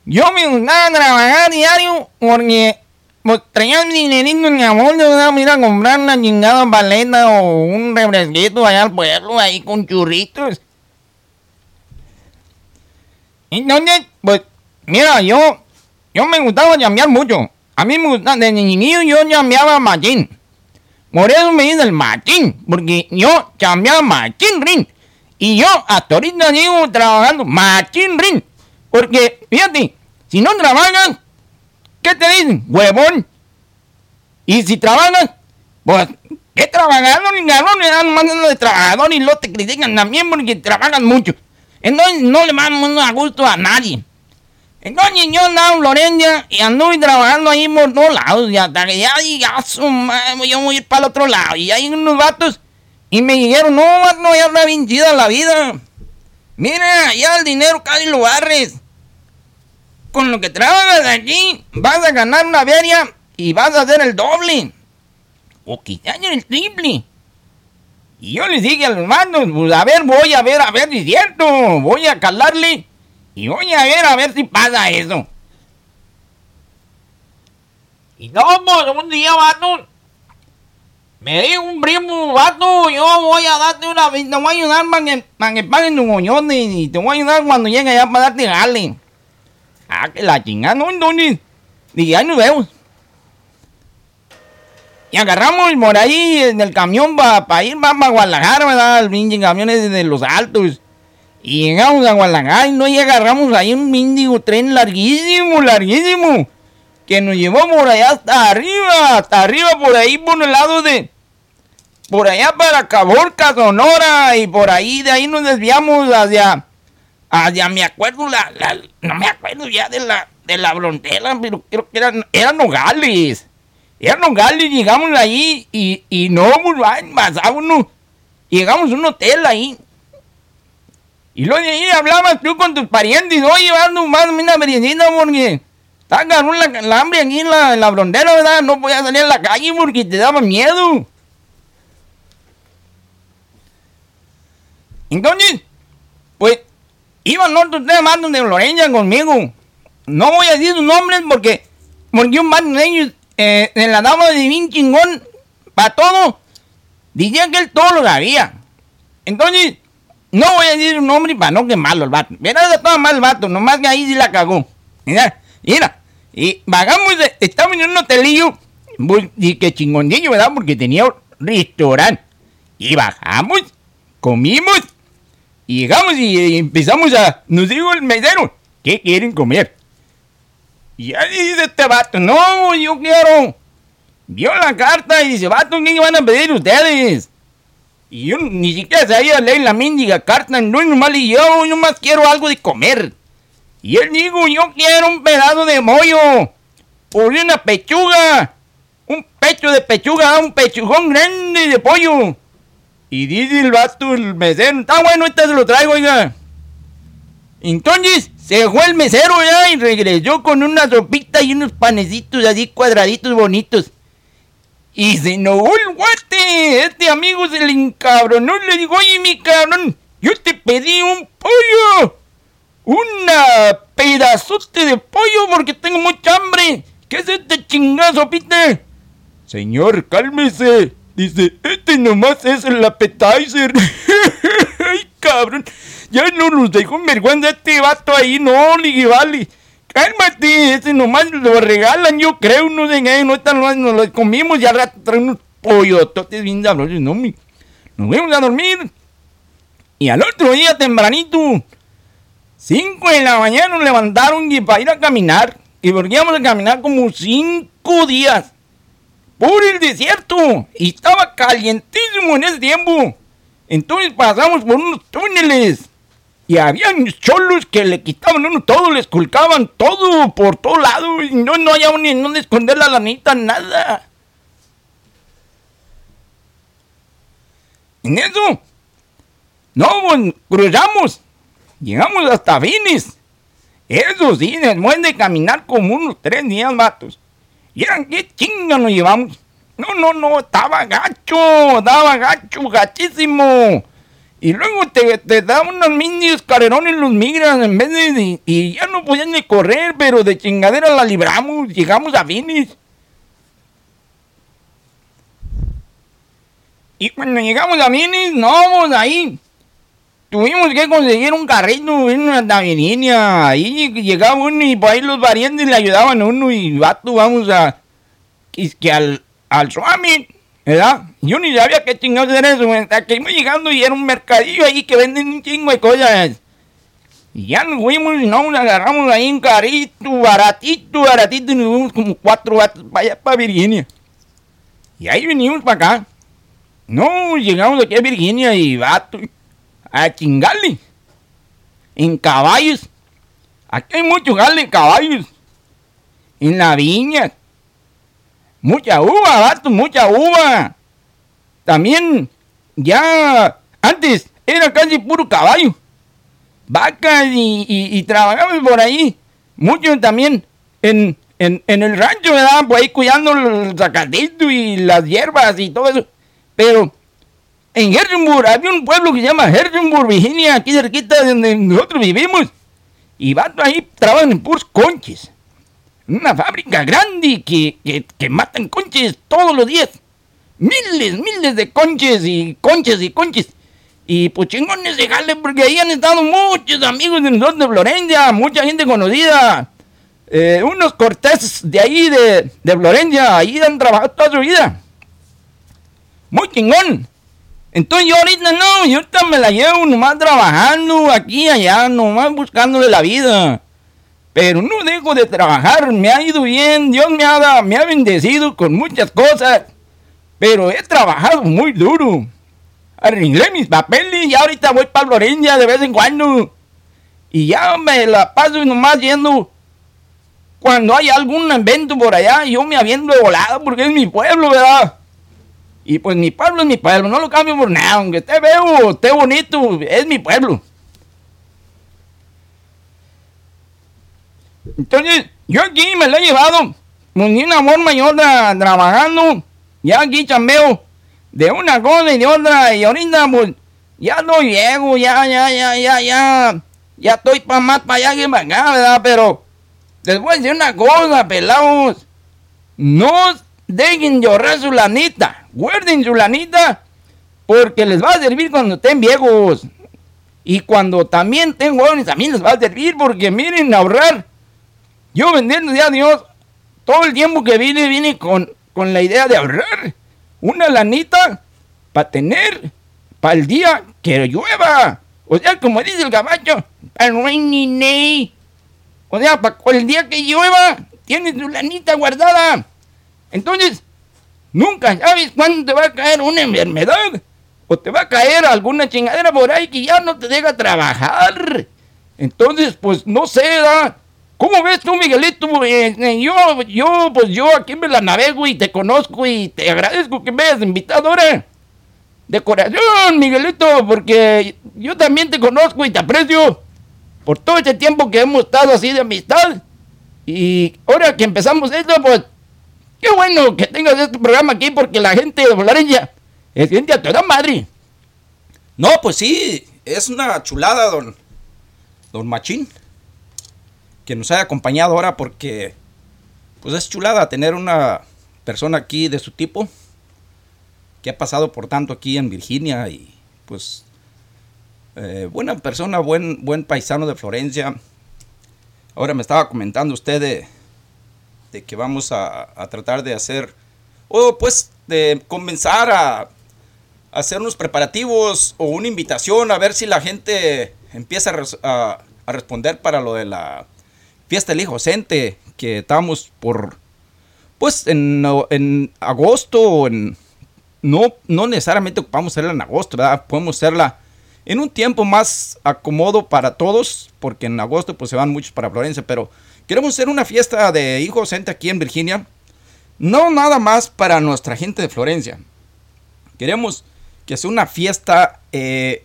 Yo me gustaba trabajar diario porque pues, traía el dinerito en mi bolsa, iba a comprar una chingada paleta o un refresquito allá al pueblo, ahí con churritos. Entonces, pues, mira, yo, yo me gustaba chambear mucho. A mí me gustaba, desde niño yo chambeaba machín. Por eso me dice el machín, porque yo chambeaba machín rin. Y yo hasta ahorita sigo trabajando machín rin. Porque, fíjate, si no trabajas, ¿qué te dicen? Huevón. Y si trabajas, pues, ¿qué trabajador ni galón? Le dan más de trabajador y lo te critican también porque trabajan mucho. Entonces no le dan a gusto a nadie. Entonces yo andaba en Florencia y anduve trabajando ahí por todos lados. Y hasta que ya "Ah, madre, yo voy a ir para el otro lado. Y hay unos vatos y me dijeron, no, vato, ya está bien la vida. Mira, ya el dinero casi lo barres. Con lo que trabajas aquí, vas a ganar una feria y vas a hacer el doble. O quizás el triple. Y yo les dije a los manos, pues a ver, voy a ver, a ver si es cierto. Voy a calarle y voy a ver, a ver si pasa eso. Y no, pues un día, vato, me dijo un primo, vato, yo voy a darte una, te voy a ayudar para que, para que paguen tu moñón y, y te voy a ayudar cuando llegue allá para darte jale. Ah, que la chingada, no, entonces, dije, ahí nos vemos. Y agarramos por ahí en el camión para ir para Guadalajara, ¿verdad? El pinche camión es de los altos. Y llegamos a Guadalajara y no y agarramos ahí un mendigo tren larguísimo, larguísimo. Que nos llevó por allá hasta arriba, hasta arriba, por ahí por el lado de. Por allá para Caborca, Sonora. Y por ahí, de ahí nos desviamos hacia. Hacia, me acuerdo, la, la- no me acuerdo ya de la, de la frontera, pero creo que eran, eran Nogales. Eran Nogales, llegamos ahí y, y no, pasábamos. Llegamos a un hotel ahí. Y luego de ahí hablabas tú con tus parientes, oye, dando más una meriendita porque está cabrón la, hambre aquí en la, en la ¿verdad? No podías salir a la calle porque te daba miedo. Entonces, pues, iban otros tres manos de Florencia conmigo. No voy a decir sus nombres porque, porque un vato de ellos eh, se la daba de bien chingón para todo. Decía que él todo lo sabía. Entonces, no voy a decir un nombre para no quemarlo el vato. De todo mal el vato, nomás que ahí sí la cagó. Mira, mira. Y vagamos, estamos en un hotelillo, y que chingonillo, ¿verdad? Porque tenía un restaurante. Y bajamos, comimos, y llegamos y, empezamos a... Nos dijo el mesero, ¿qué quieren comer? Y ya dice este vato, no, yo quiero... Vio la carta y dice, vato, ¿qué van a pedir ustedes? Y yo ni siquiera sabía leer la mendiga carta, no nomás y yo, yo más quiero algo de comer. Y él dijo, yo quiero un pedazo de mollo, por una pechuga, un pecho de pechuga, un pechugón grande de pollo. Y dice el vato, el mesero, está bueno, este se lo traigo, oiga. Entonces se fue el mesero ya y regresó con una sopita y unos panecitos así cuadraditos bonitos. Y se enojó el guate. Este amigo se le encabronó le dijo, oye, mi cabrón, yo te pedí un pollo. Una pedazote de pollo porque tengo mucha hambre. ¿Qué es este chingazo, sopita? Señor, cálmese. Dice, este nomás es el appetizer. Ay, cabrón. Ya no nos dejó en vergüenza este vato ahí. No, le vale. Cálmate, ese nomás lo regalan, yo creo, no sé qué, no están, nos lo comimos y al rato traen unos pollototes bien sabrosos, no, mi- nos fuimos a dormir. Y al otro día tempranito, 5 de la mañana nos levantaron y para ir a caminar. Y volvíamos a caminar como 5 días por el desierto. Y estaba calientísimo en ese tiempo. Entonces pasamos por unos túneles. Y había cholos que le quitaban uno todo, le esculcaban todo por todo lado. Y no, no había ni dónde esconder la lanita, nada. En eso, no, pues, cruzamos. Llegamos hasta Finis. Eso sí, después de caminar como unos tres días, vatos. Y eran qué chinga nos llevamos. No, no, no, estaba gacho, estaba gacho, gachísimo. Y luego te, te daban unos mini carrerones los migras en vez de, Y ya no podían ni correr, pero de chingadera la libramos. Llegamos a Finis. Y cuando llegamos a Finis, no, vamos ahí. Tuvimos que conseguir un carrito en una Virginia. Ahí llegaba uno y por ahí los parientes le ayudaban a uno y vato, vamos a. Que, que al, al Swami, ¿verdad? Yo ni sabía qué chingados era eso. Hasta que iba llegando y era un mercadillo ahí que venden un chingo de cosas. Y ya nos fuimos y nos agarramos ahí un carrito, baratito, baratito, y nos fuimos como cuatro vatos para allá, para Virginia. Y ahí venimos para acá. No, llegamos aquí a Virginia y vato a chingarle. En caballos. Aquí hay mucho gale en caballos. En la viña. Mucha uva, vato, mucha uva. También, ya antes era casi puro caballo. Vacas y, y, trabajamos por ahí. Mucho también en, en, en, el rancho, ¿verdad? Por ahí cuidando el zacatito y las hierbas y todo eso. Pero en Harrisonburg, había un pueblo que se llama Harrisonburg, Virginia, aquí cerquita de donde nosotros vivimos. Y van ahí, trabajan en puros conches. Una fábrica grande que, que, matan conches todos los días. Miles, miles de conches y conches y conches. Y pues chingones de jale, porque ahí han estado muchos amigos de nosotros de Florencia, mucha gente conocida. Eh, unos cortés de ahí, de, de Florencia, ahí han trabajado toda su vida. Muy chingón. Entonces yo ahorita no, yo ahorita me la llevo nomás trabajando aquí allá, nomás buscándole la vida. Pero no dejo de trabajar, me ha ido bien, Dios me ha, me ha bendecido con muchas cosas. Pero he trabajado muy duro. Arreglé mis papeles y ahorita voy para Florencia de vez en cuando. Y ya me la paso nomás yendo. Cuando hay algún evento por allá, yo me aviento de volada porque es mi pueblo, ¿verdad? Y pues mi pueblo es mi pueblo, no lo cambio por nada, aunque esté veo, esté bonito, es mi pueblo. Entonces, yo aquí me lo he llevado, pues, ni una forma y otra, trabajando, ya aquí chambeo, de una cosa y de otra, y ahorita pues, ya no llego, ya, ya, ya, ya, ya, ya estoy para más para allá que para acá, ¿verdad? Pero, les voy a decir una cosa, pelados, no dejen llorar su lanita guarden su lanita porque les va a servir cuando estén viejos. Y cuando también tengo jóvenes, también les va a servir porque miren, ahorrar. Yo vendiendo a Dios, todo el tiempo que vine, vine con, con la idea de ahorrar. Una lanita para tener para el día que llueva. O sea, como dice el caballo, para rainy day. O sea, para el día que llueva, tienes tu lanita guardada. Entonces, Nunca sabes cuándo te va a caer una enfermedad. O te va a caer alguna chingadera por ahí que ya no te deja trabajar. Entonces, pues no sé, ¿da? ¿Cómo ves tú, Miguelito? Eh, eh, yo, yo, pues yo aquí me la navego y te conozco y te agradezco que me hayas invitado ahora. De corazón, Miguelito, porque yo también te conozco y te aprecio por todo este tiempo que hemos estado así de amistad. Y ahora que empezamos esto, pues Qué bueno que tengas este programa aquí porque la gente de Florencia es gente a toda madre. No, pues sí, es una chulada, don, don Machín, que nos haya acompañado ahora porque, pues es chulada tener una persona aquí de su tipo que ha pasado por tanto aquí en Virginia y pues eh, buena persona, buen, buen paisano de Florencia. Ahora me estaba comentando usted de, de que vamos a, tratar de hacer, o pues de comenzar a, hacer unos preparativos o una invitación a ver si la gente empieza a, responder para lo de la fiesta del hijo Cente, que estamos por, pues en, en agosto, en, no, no necesariamente ocupamos hacerla en agosto. Podemos hacerla en un tiempo más acomodo para todos, porque en agosto pues se van muchos para Florencia, pero Queremos hacer una fiesta de hijo docente aquí en Virginia. No nada más para nuestra gente de Florencia. Queremos que es una fiesta eh,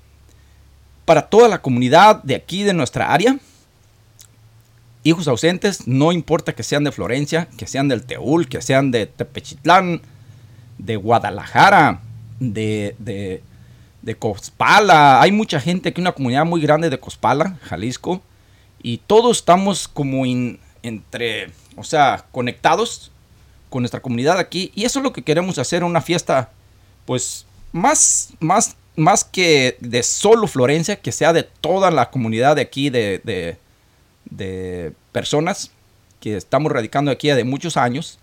para toda la comunidad de aquí, de nuestra área. Hijos ausentes, no importa que sean de Florencia, que sean del Teúl, que sean de Tepechitlán, de Guadalajara, de, de, de Cospala. Hay mucha gente aquí, una comunidad muy grande de Cospala, Jalisco. Y todos estamos como entre, o sea, conectados con nuestra comunidad aquí. Y eso es lo que queremos hacer, una fiesta, pues, más, más, más que de solo Florencia, que sea de toda la comunidad de aquí, de, de, personas que estamos radicando aquí de muchos años.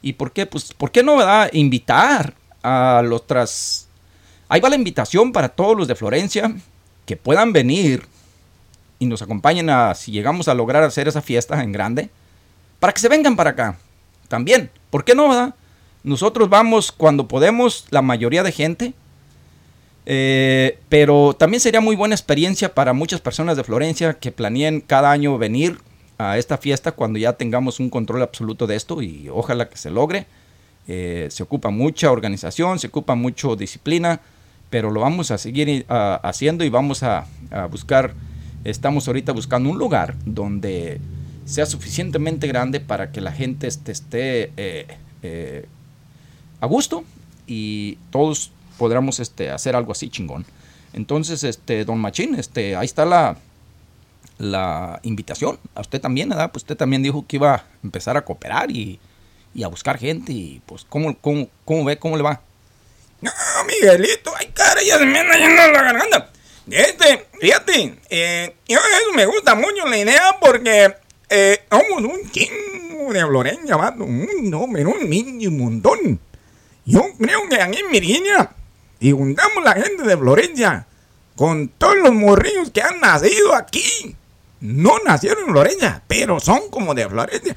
¿Y por qué? Pues, ¿por qué no? Invitar a los tras... Ahí va la invitación para todos los de Florencia que puedan venir y nos acompañen a, si llegamos a lograr hacer esa fiesta en grande, para que se vengan para acá. También, ¿por qué no? Nosotros vamos cuando podemos, la mayoría de gente, eh, pero también sería muy buena experiencia para muchas personas de Florencia que planeen cada año venir a esta fiesta cuando ya tengamos un control absoluto de esto y ojalá que se logre. Eh, se ocupa mucha organización, se ocupa mucho disciplina, pero lo vamos a seguir haciendo y vamos a, buscar, estamos ahorita buscando un lugar donde sea suficientemente grande para que la gente este, esté, eh, a gusto y todos podamos este, hacer algo así chingón. Entonces, este, don Machín, este, ahí está la, la invitación. A usted también, ¿verdad? Pues usted también dijo que iba a empezar a cooperar y, y a buscar gente. Y pues, ¿cómo, cómo, cómo ve? ¿Cómo le va? No, Miguelito, ay, cara, ya se me anda la garganta. Este, fíjate, eh, yo eso me gusta mucho la idea porque eh, somos un chingo de Florencia, vato. No, pero un mini montón. Yo creo que aquí en Virginia, y juntamos la gente de Florencia con todos los morrillos que han nacido aquí no nacieron en Florencia, pero son como de Florencia.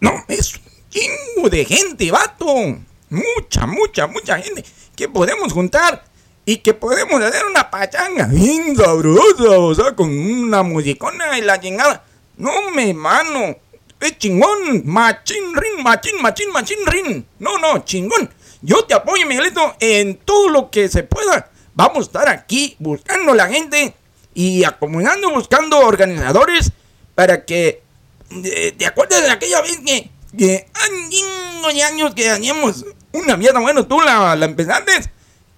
No, es un chingo de gente, vato. Mucha, mucha, mucha gente que podemos juntar y que podemos hacer una pachanga bien sabrosa, o sea, con una musicona y la chingada. No, me mano, es chingón, machín rin, machín, machín, machín rin. No, no, chingón. Yo te apoyo, Miguelito, en todo lo que se pueda. Vamos a estar aquí buscando la gente y acomodando, buscando organizadores para que. ¿Te acuerdas de aquella vez que, que años y años que hacíamos una mierda? Bueno, tú la, la empezaste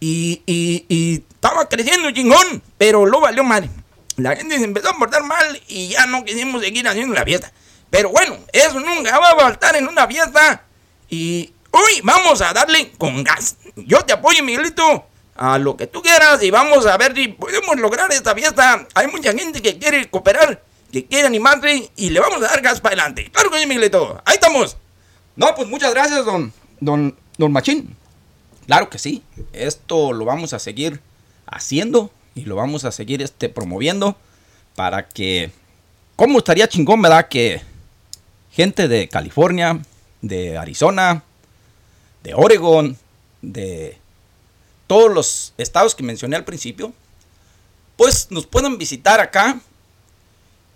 y, y, y, estaba creciendo chingón, pero lo valió mal. La gente se empezó a portar mal y ya no quisimos seguir haciendo la fiesta. Pero bueno, eso nunca va a faltar en una fiesta. Y hoy vamos a darle con gas. Yo te apoyo, Miguelito a lo que tú quieras y vamos a ver si podemos lograr esta fiesta. Hay mucha gente que quiere cooperar, que quiere animarse y le vamos a dar gas para adelante. Claro que sí, Miguelito. Ahí estamos. No, pues muchas gracias, don, don, don Machín. Claro que sí. Esto lo vamos a seguir haciendo y lo vamos a seguir este, promoviendo para que... ¿Cómo estaría chingón, verdad? Que gente de California, de Arizona, de Oregon, de todos los estados que mencioné al principio, pues nos puedan visitar acá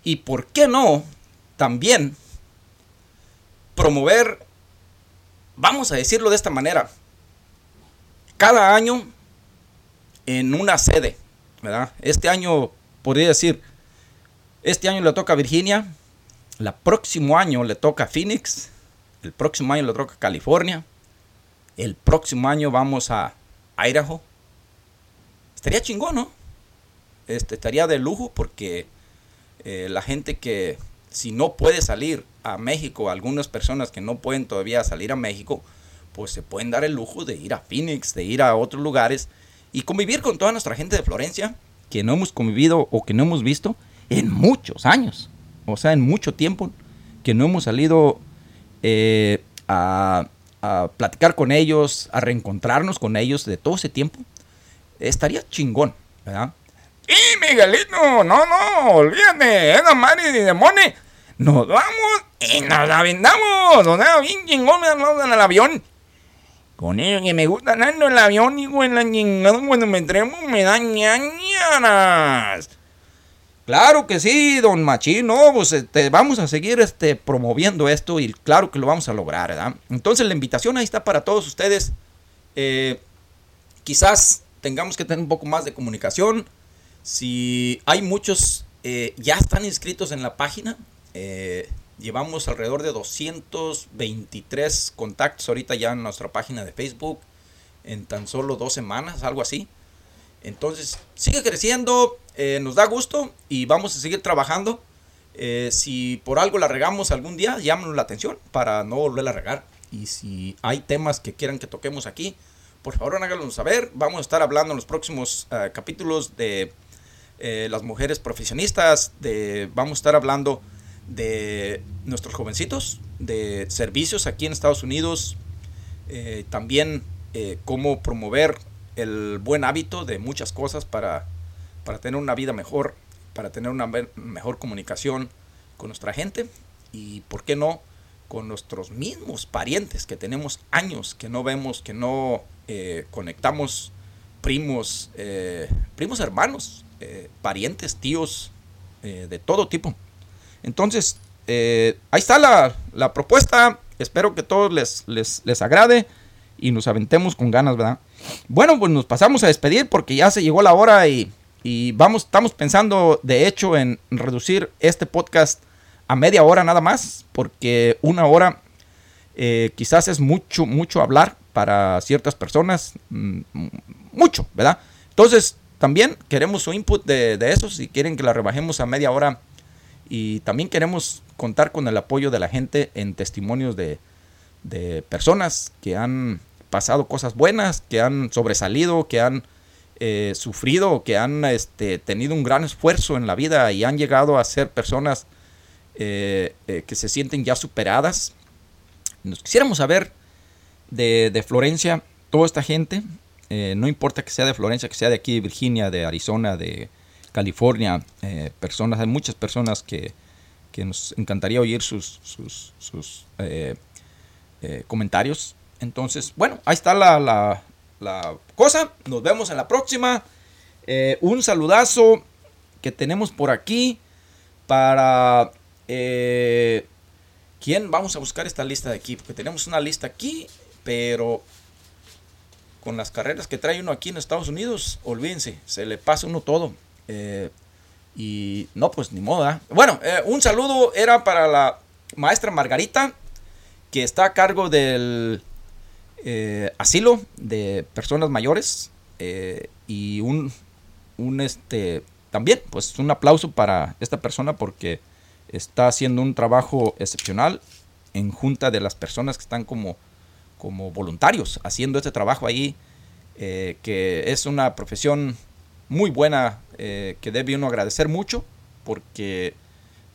y, ¿por qué no? También promover, vamos a decirlo de esta manera, cada año en una sede, ¿verdad? Este año, podría decir, este año le toca a Virginia, el próximo año le toca a Phoenix, el próximo año le toca a California, el próximo año vamos a Idaho. Estaría chingón, ¿no? Este, estaría de lujo porque eh, la gente que si no puede salir a México, algunas personas que no pueden todavía salir a México, pues se pueden dar el lujo de ir a Phoenix, de ir a otros lugares y convivir con toda nuestra gente de Florencia, que no hemos convivido o que no hemos visto en muchos años, o sea, en mucho tiempo, que no hemos salido eh, a platicar con ellos, a reencontrarnos con ellos de todo ese tiempo, estaría chingón, ¿verdad? Y Miguelito, no, no, olvídate, esa madre de demonios. Nos vamos y nos aventamos, nos da bien chingón, me en el avión. Con ellos que me gusta en el avión, y en la chingada, cuando me tremo me dan ñañanas. Claro que sí, don Machín, no, pues este, vamos a seguir este, promoviendo esto y claro que lo vamos a lograr, ¿verdad? Entonces la invitación ahí está para todos ustedes. Eh, quizás tengamos que tener un poco más de comunicación. Si hay muchos, eh, ya están inscritos en la página. Eh, llevamos alrededor de 223 contactos ahorita ya en nuestra página de Facebook. En tan solo dos semanas, algo así. Entonces, sigue creciendo, eh, nos da gusto y vamos a seguir trabajando. Eh, si por algo la regamos algún día, llámenos la atención para no volverla a regar. Y si hay temas que quieran que toquemos aquí, por favor háganos saber. Vamos a estar hablando en los próximos eh, capítulos de las mujeres profesionistas. De, vamos a estar hablando de nuestros jovencitos, de servicios aquí en Estados Unidos. también cómo promover el buen hábito de muchas cosas para, para tener una vida mejor, para tener una mejor comunicación con nuestra gente y, ¿por qué no?, con nuestros mismos parientes que tenemos años que no vemos, que no eh, conectamos, primos, eh, primos hermanos, eh, parientes, tíos, de todo tipo. Entonces, ahí está la, la, propuesta. Espero que todos les, les, les agrade y nos aventemos con ganas, ¿verdad? Bueno, pues nos pasamos a despedir porque ya se llegó la hora y, vamos, estamos pensando de hecho en reducir este podcast a media hora nada más, porque una hora eh, quizás es mucho, mucho hablar para ciertas personas, mm, mucho, ¿verdad? Entonces, también queremos su input de, eso, si quieren que la rebajemos a media hora. Y también queremos contar con el apoyo de la gente en testimonios de, de personas que han pasado cosas buenas, que han sobresalido, que han eh, sufrido, que han este, tenido un gran esfuerzo en la vida y han llegado a ser personas eh, eh, que se sienten ya superadas. Nos quisiéramos saber de, de Florencia, toda esta gente, no importa que sea de Florencia, que sea de aquí, de Virginia, de Arizona, de California, personas, hay muchas personas que, que nos encantaría oír sus, sus, sus comentarios entonces, bueno, ahí está la, cosa. Nos vemos en la próxima. Eh, un saludazo que tenemos por aquí para... Eh, ¿Quién? Vamos a buscar esta lista de aquí. Porque tenemos una lista aquí, pero con las carreras que trae uno aquí en Estados Unidos, olvídense, se le pasa uno todo. Eh, y no, pues ni moda. Bueno, un saludo era para la maestra Margarita, que está a cargo del eh, asilo de personas mayores eh, y un, un este también pues un aplauso para esta persona porque está haciendo un trabajo excepcional en junta de las personas que están como, como voluntarios haciendo este trabajo ahí eh, que es una profesión muy buena que debe uno agradecer mucho porque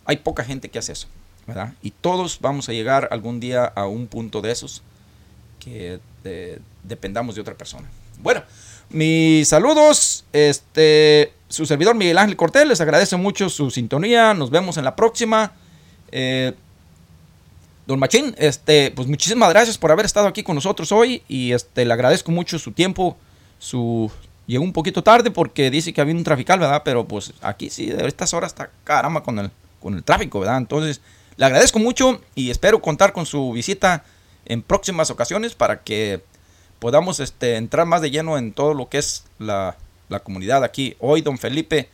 hay poca gente que hace eso ¿verdad? y todos vamos a llegar algún día a un punto de esos que dependamos de otra persona. Bueno, mis saludos. Este, su servidor Miguel Ángel Cortés les agradece mucho su sintonía. Nos vemos en la próxima. Eh, don Machín, este, pues muchísimas gracias por haber estado aquí con nosotros hoy y este, le agradezco mucho su tiempo. Su llegó un poquito tarde porque dice que había un trafical, ¿verdad? Pero pues aquí sí, de estas horas está caramba con el, con el tráfico, ¿verdad? Entonces, le agradezco mucho y espero contar con su visita en próximas ocasiones para que podamos este, entrar más de lleno en todo lo que es la, comunidad aquí. Hoy don Felipe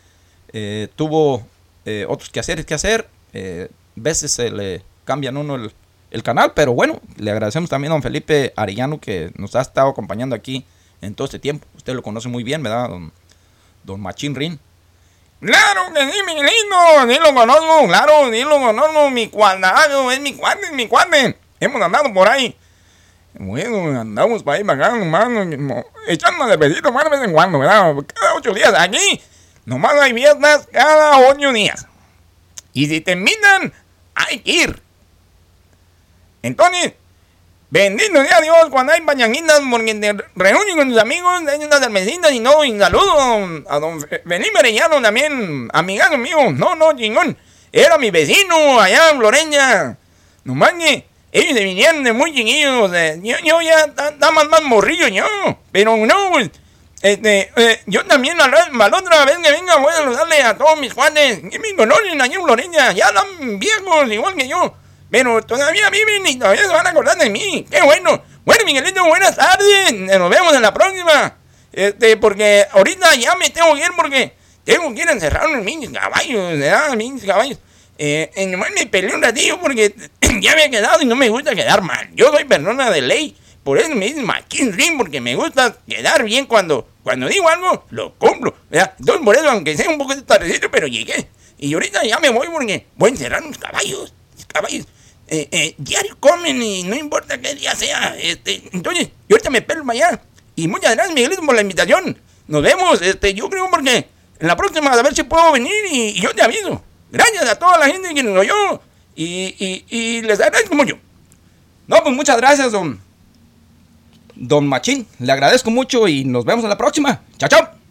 eh, tuvo eh, otros quehaceres que hacer. Eh, veces se le cambian uno el, canal, pero bueno, le agradecemos también a don Felipe Arellano que nos ha estado acompañando aquí en todo este tiempo. Usted lo conoce muy bien, ¿verdad? Don, don Machín Rin. Claro que sí, mi lindo, ni lo conozco, claro, ni lo conozco, mi cuadrado, es mi cuate, es mi cuate. Hemos andado por ahí. Bueno, andamos para ahí pagando, mano, echando de besito más de vez en cuando, ¿verdad? Cada ocho días. Aquí, nomás hay fiestas cada ocho días. Y si te hay que ir. Entonces, bendito sea Dios cuando hay pañanguitas porque te reúnen con tus amigos, de unas cervecitas y no, y saludo a don Felipe Arellano también, amigado mío. No, no, chingón. Era mi vecino allá en Floreña. No manches. Ellos se vinieron de muy chiquillos. yo, ya estaba más, morrillo yo. Pero no, este, eh, yo también a la, otra vez que venga voy a saludarle a todos mis cuates que me conocen allí en Florencia. Ya están viejos igual que yo. Pero todavía viven y todavía se van a acordar de mí. ¡Qué bueno! Bueno, Miguelito, buenas tardes. Nos vemos en la próxima. Este, porque ahorita ya me tengo que ir porque tengo que ir a encerrar mis caballos, ¿verdad? Mis caballos. Eh, me peleé un ratillo porque ya me he quedado y no me gusta quedar mal. Yo soy persona de ley. Por eso me dicen Maquin Ring, porque me gusta quedar bien cuando, cuando digo algo, lo cumplo. ¿verdad? Entonces, por eso, aunque sea un poco tardecito, pero llegué. Y ahorita ya me voy porque voy a encerrar unos caballos. Caballos. Eh, eh, diario comen y no importa qué día sea. Este, entonces, yo ahorita me pelo allá. Y muchas gracias, Miguelito, por la invitación. Nos vemos. Este, yo creo porque en la próxima a ver si puedo venir y, yo te aviso. Gracias a toda la gente que nos oyó. Y, y, y les agradezco mucho. No, pues muchas gracias, don. Don Machín. Le agradezco mucho y nos vemos en la próxima. Chao, chao.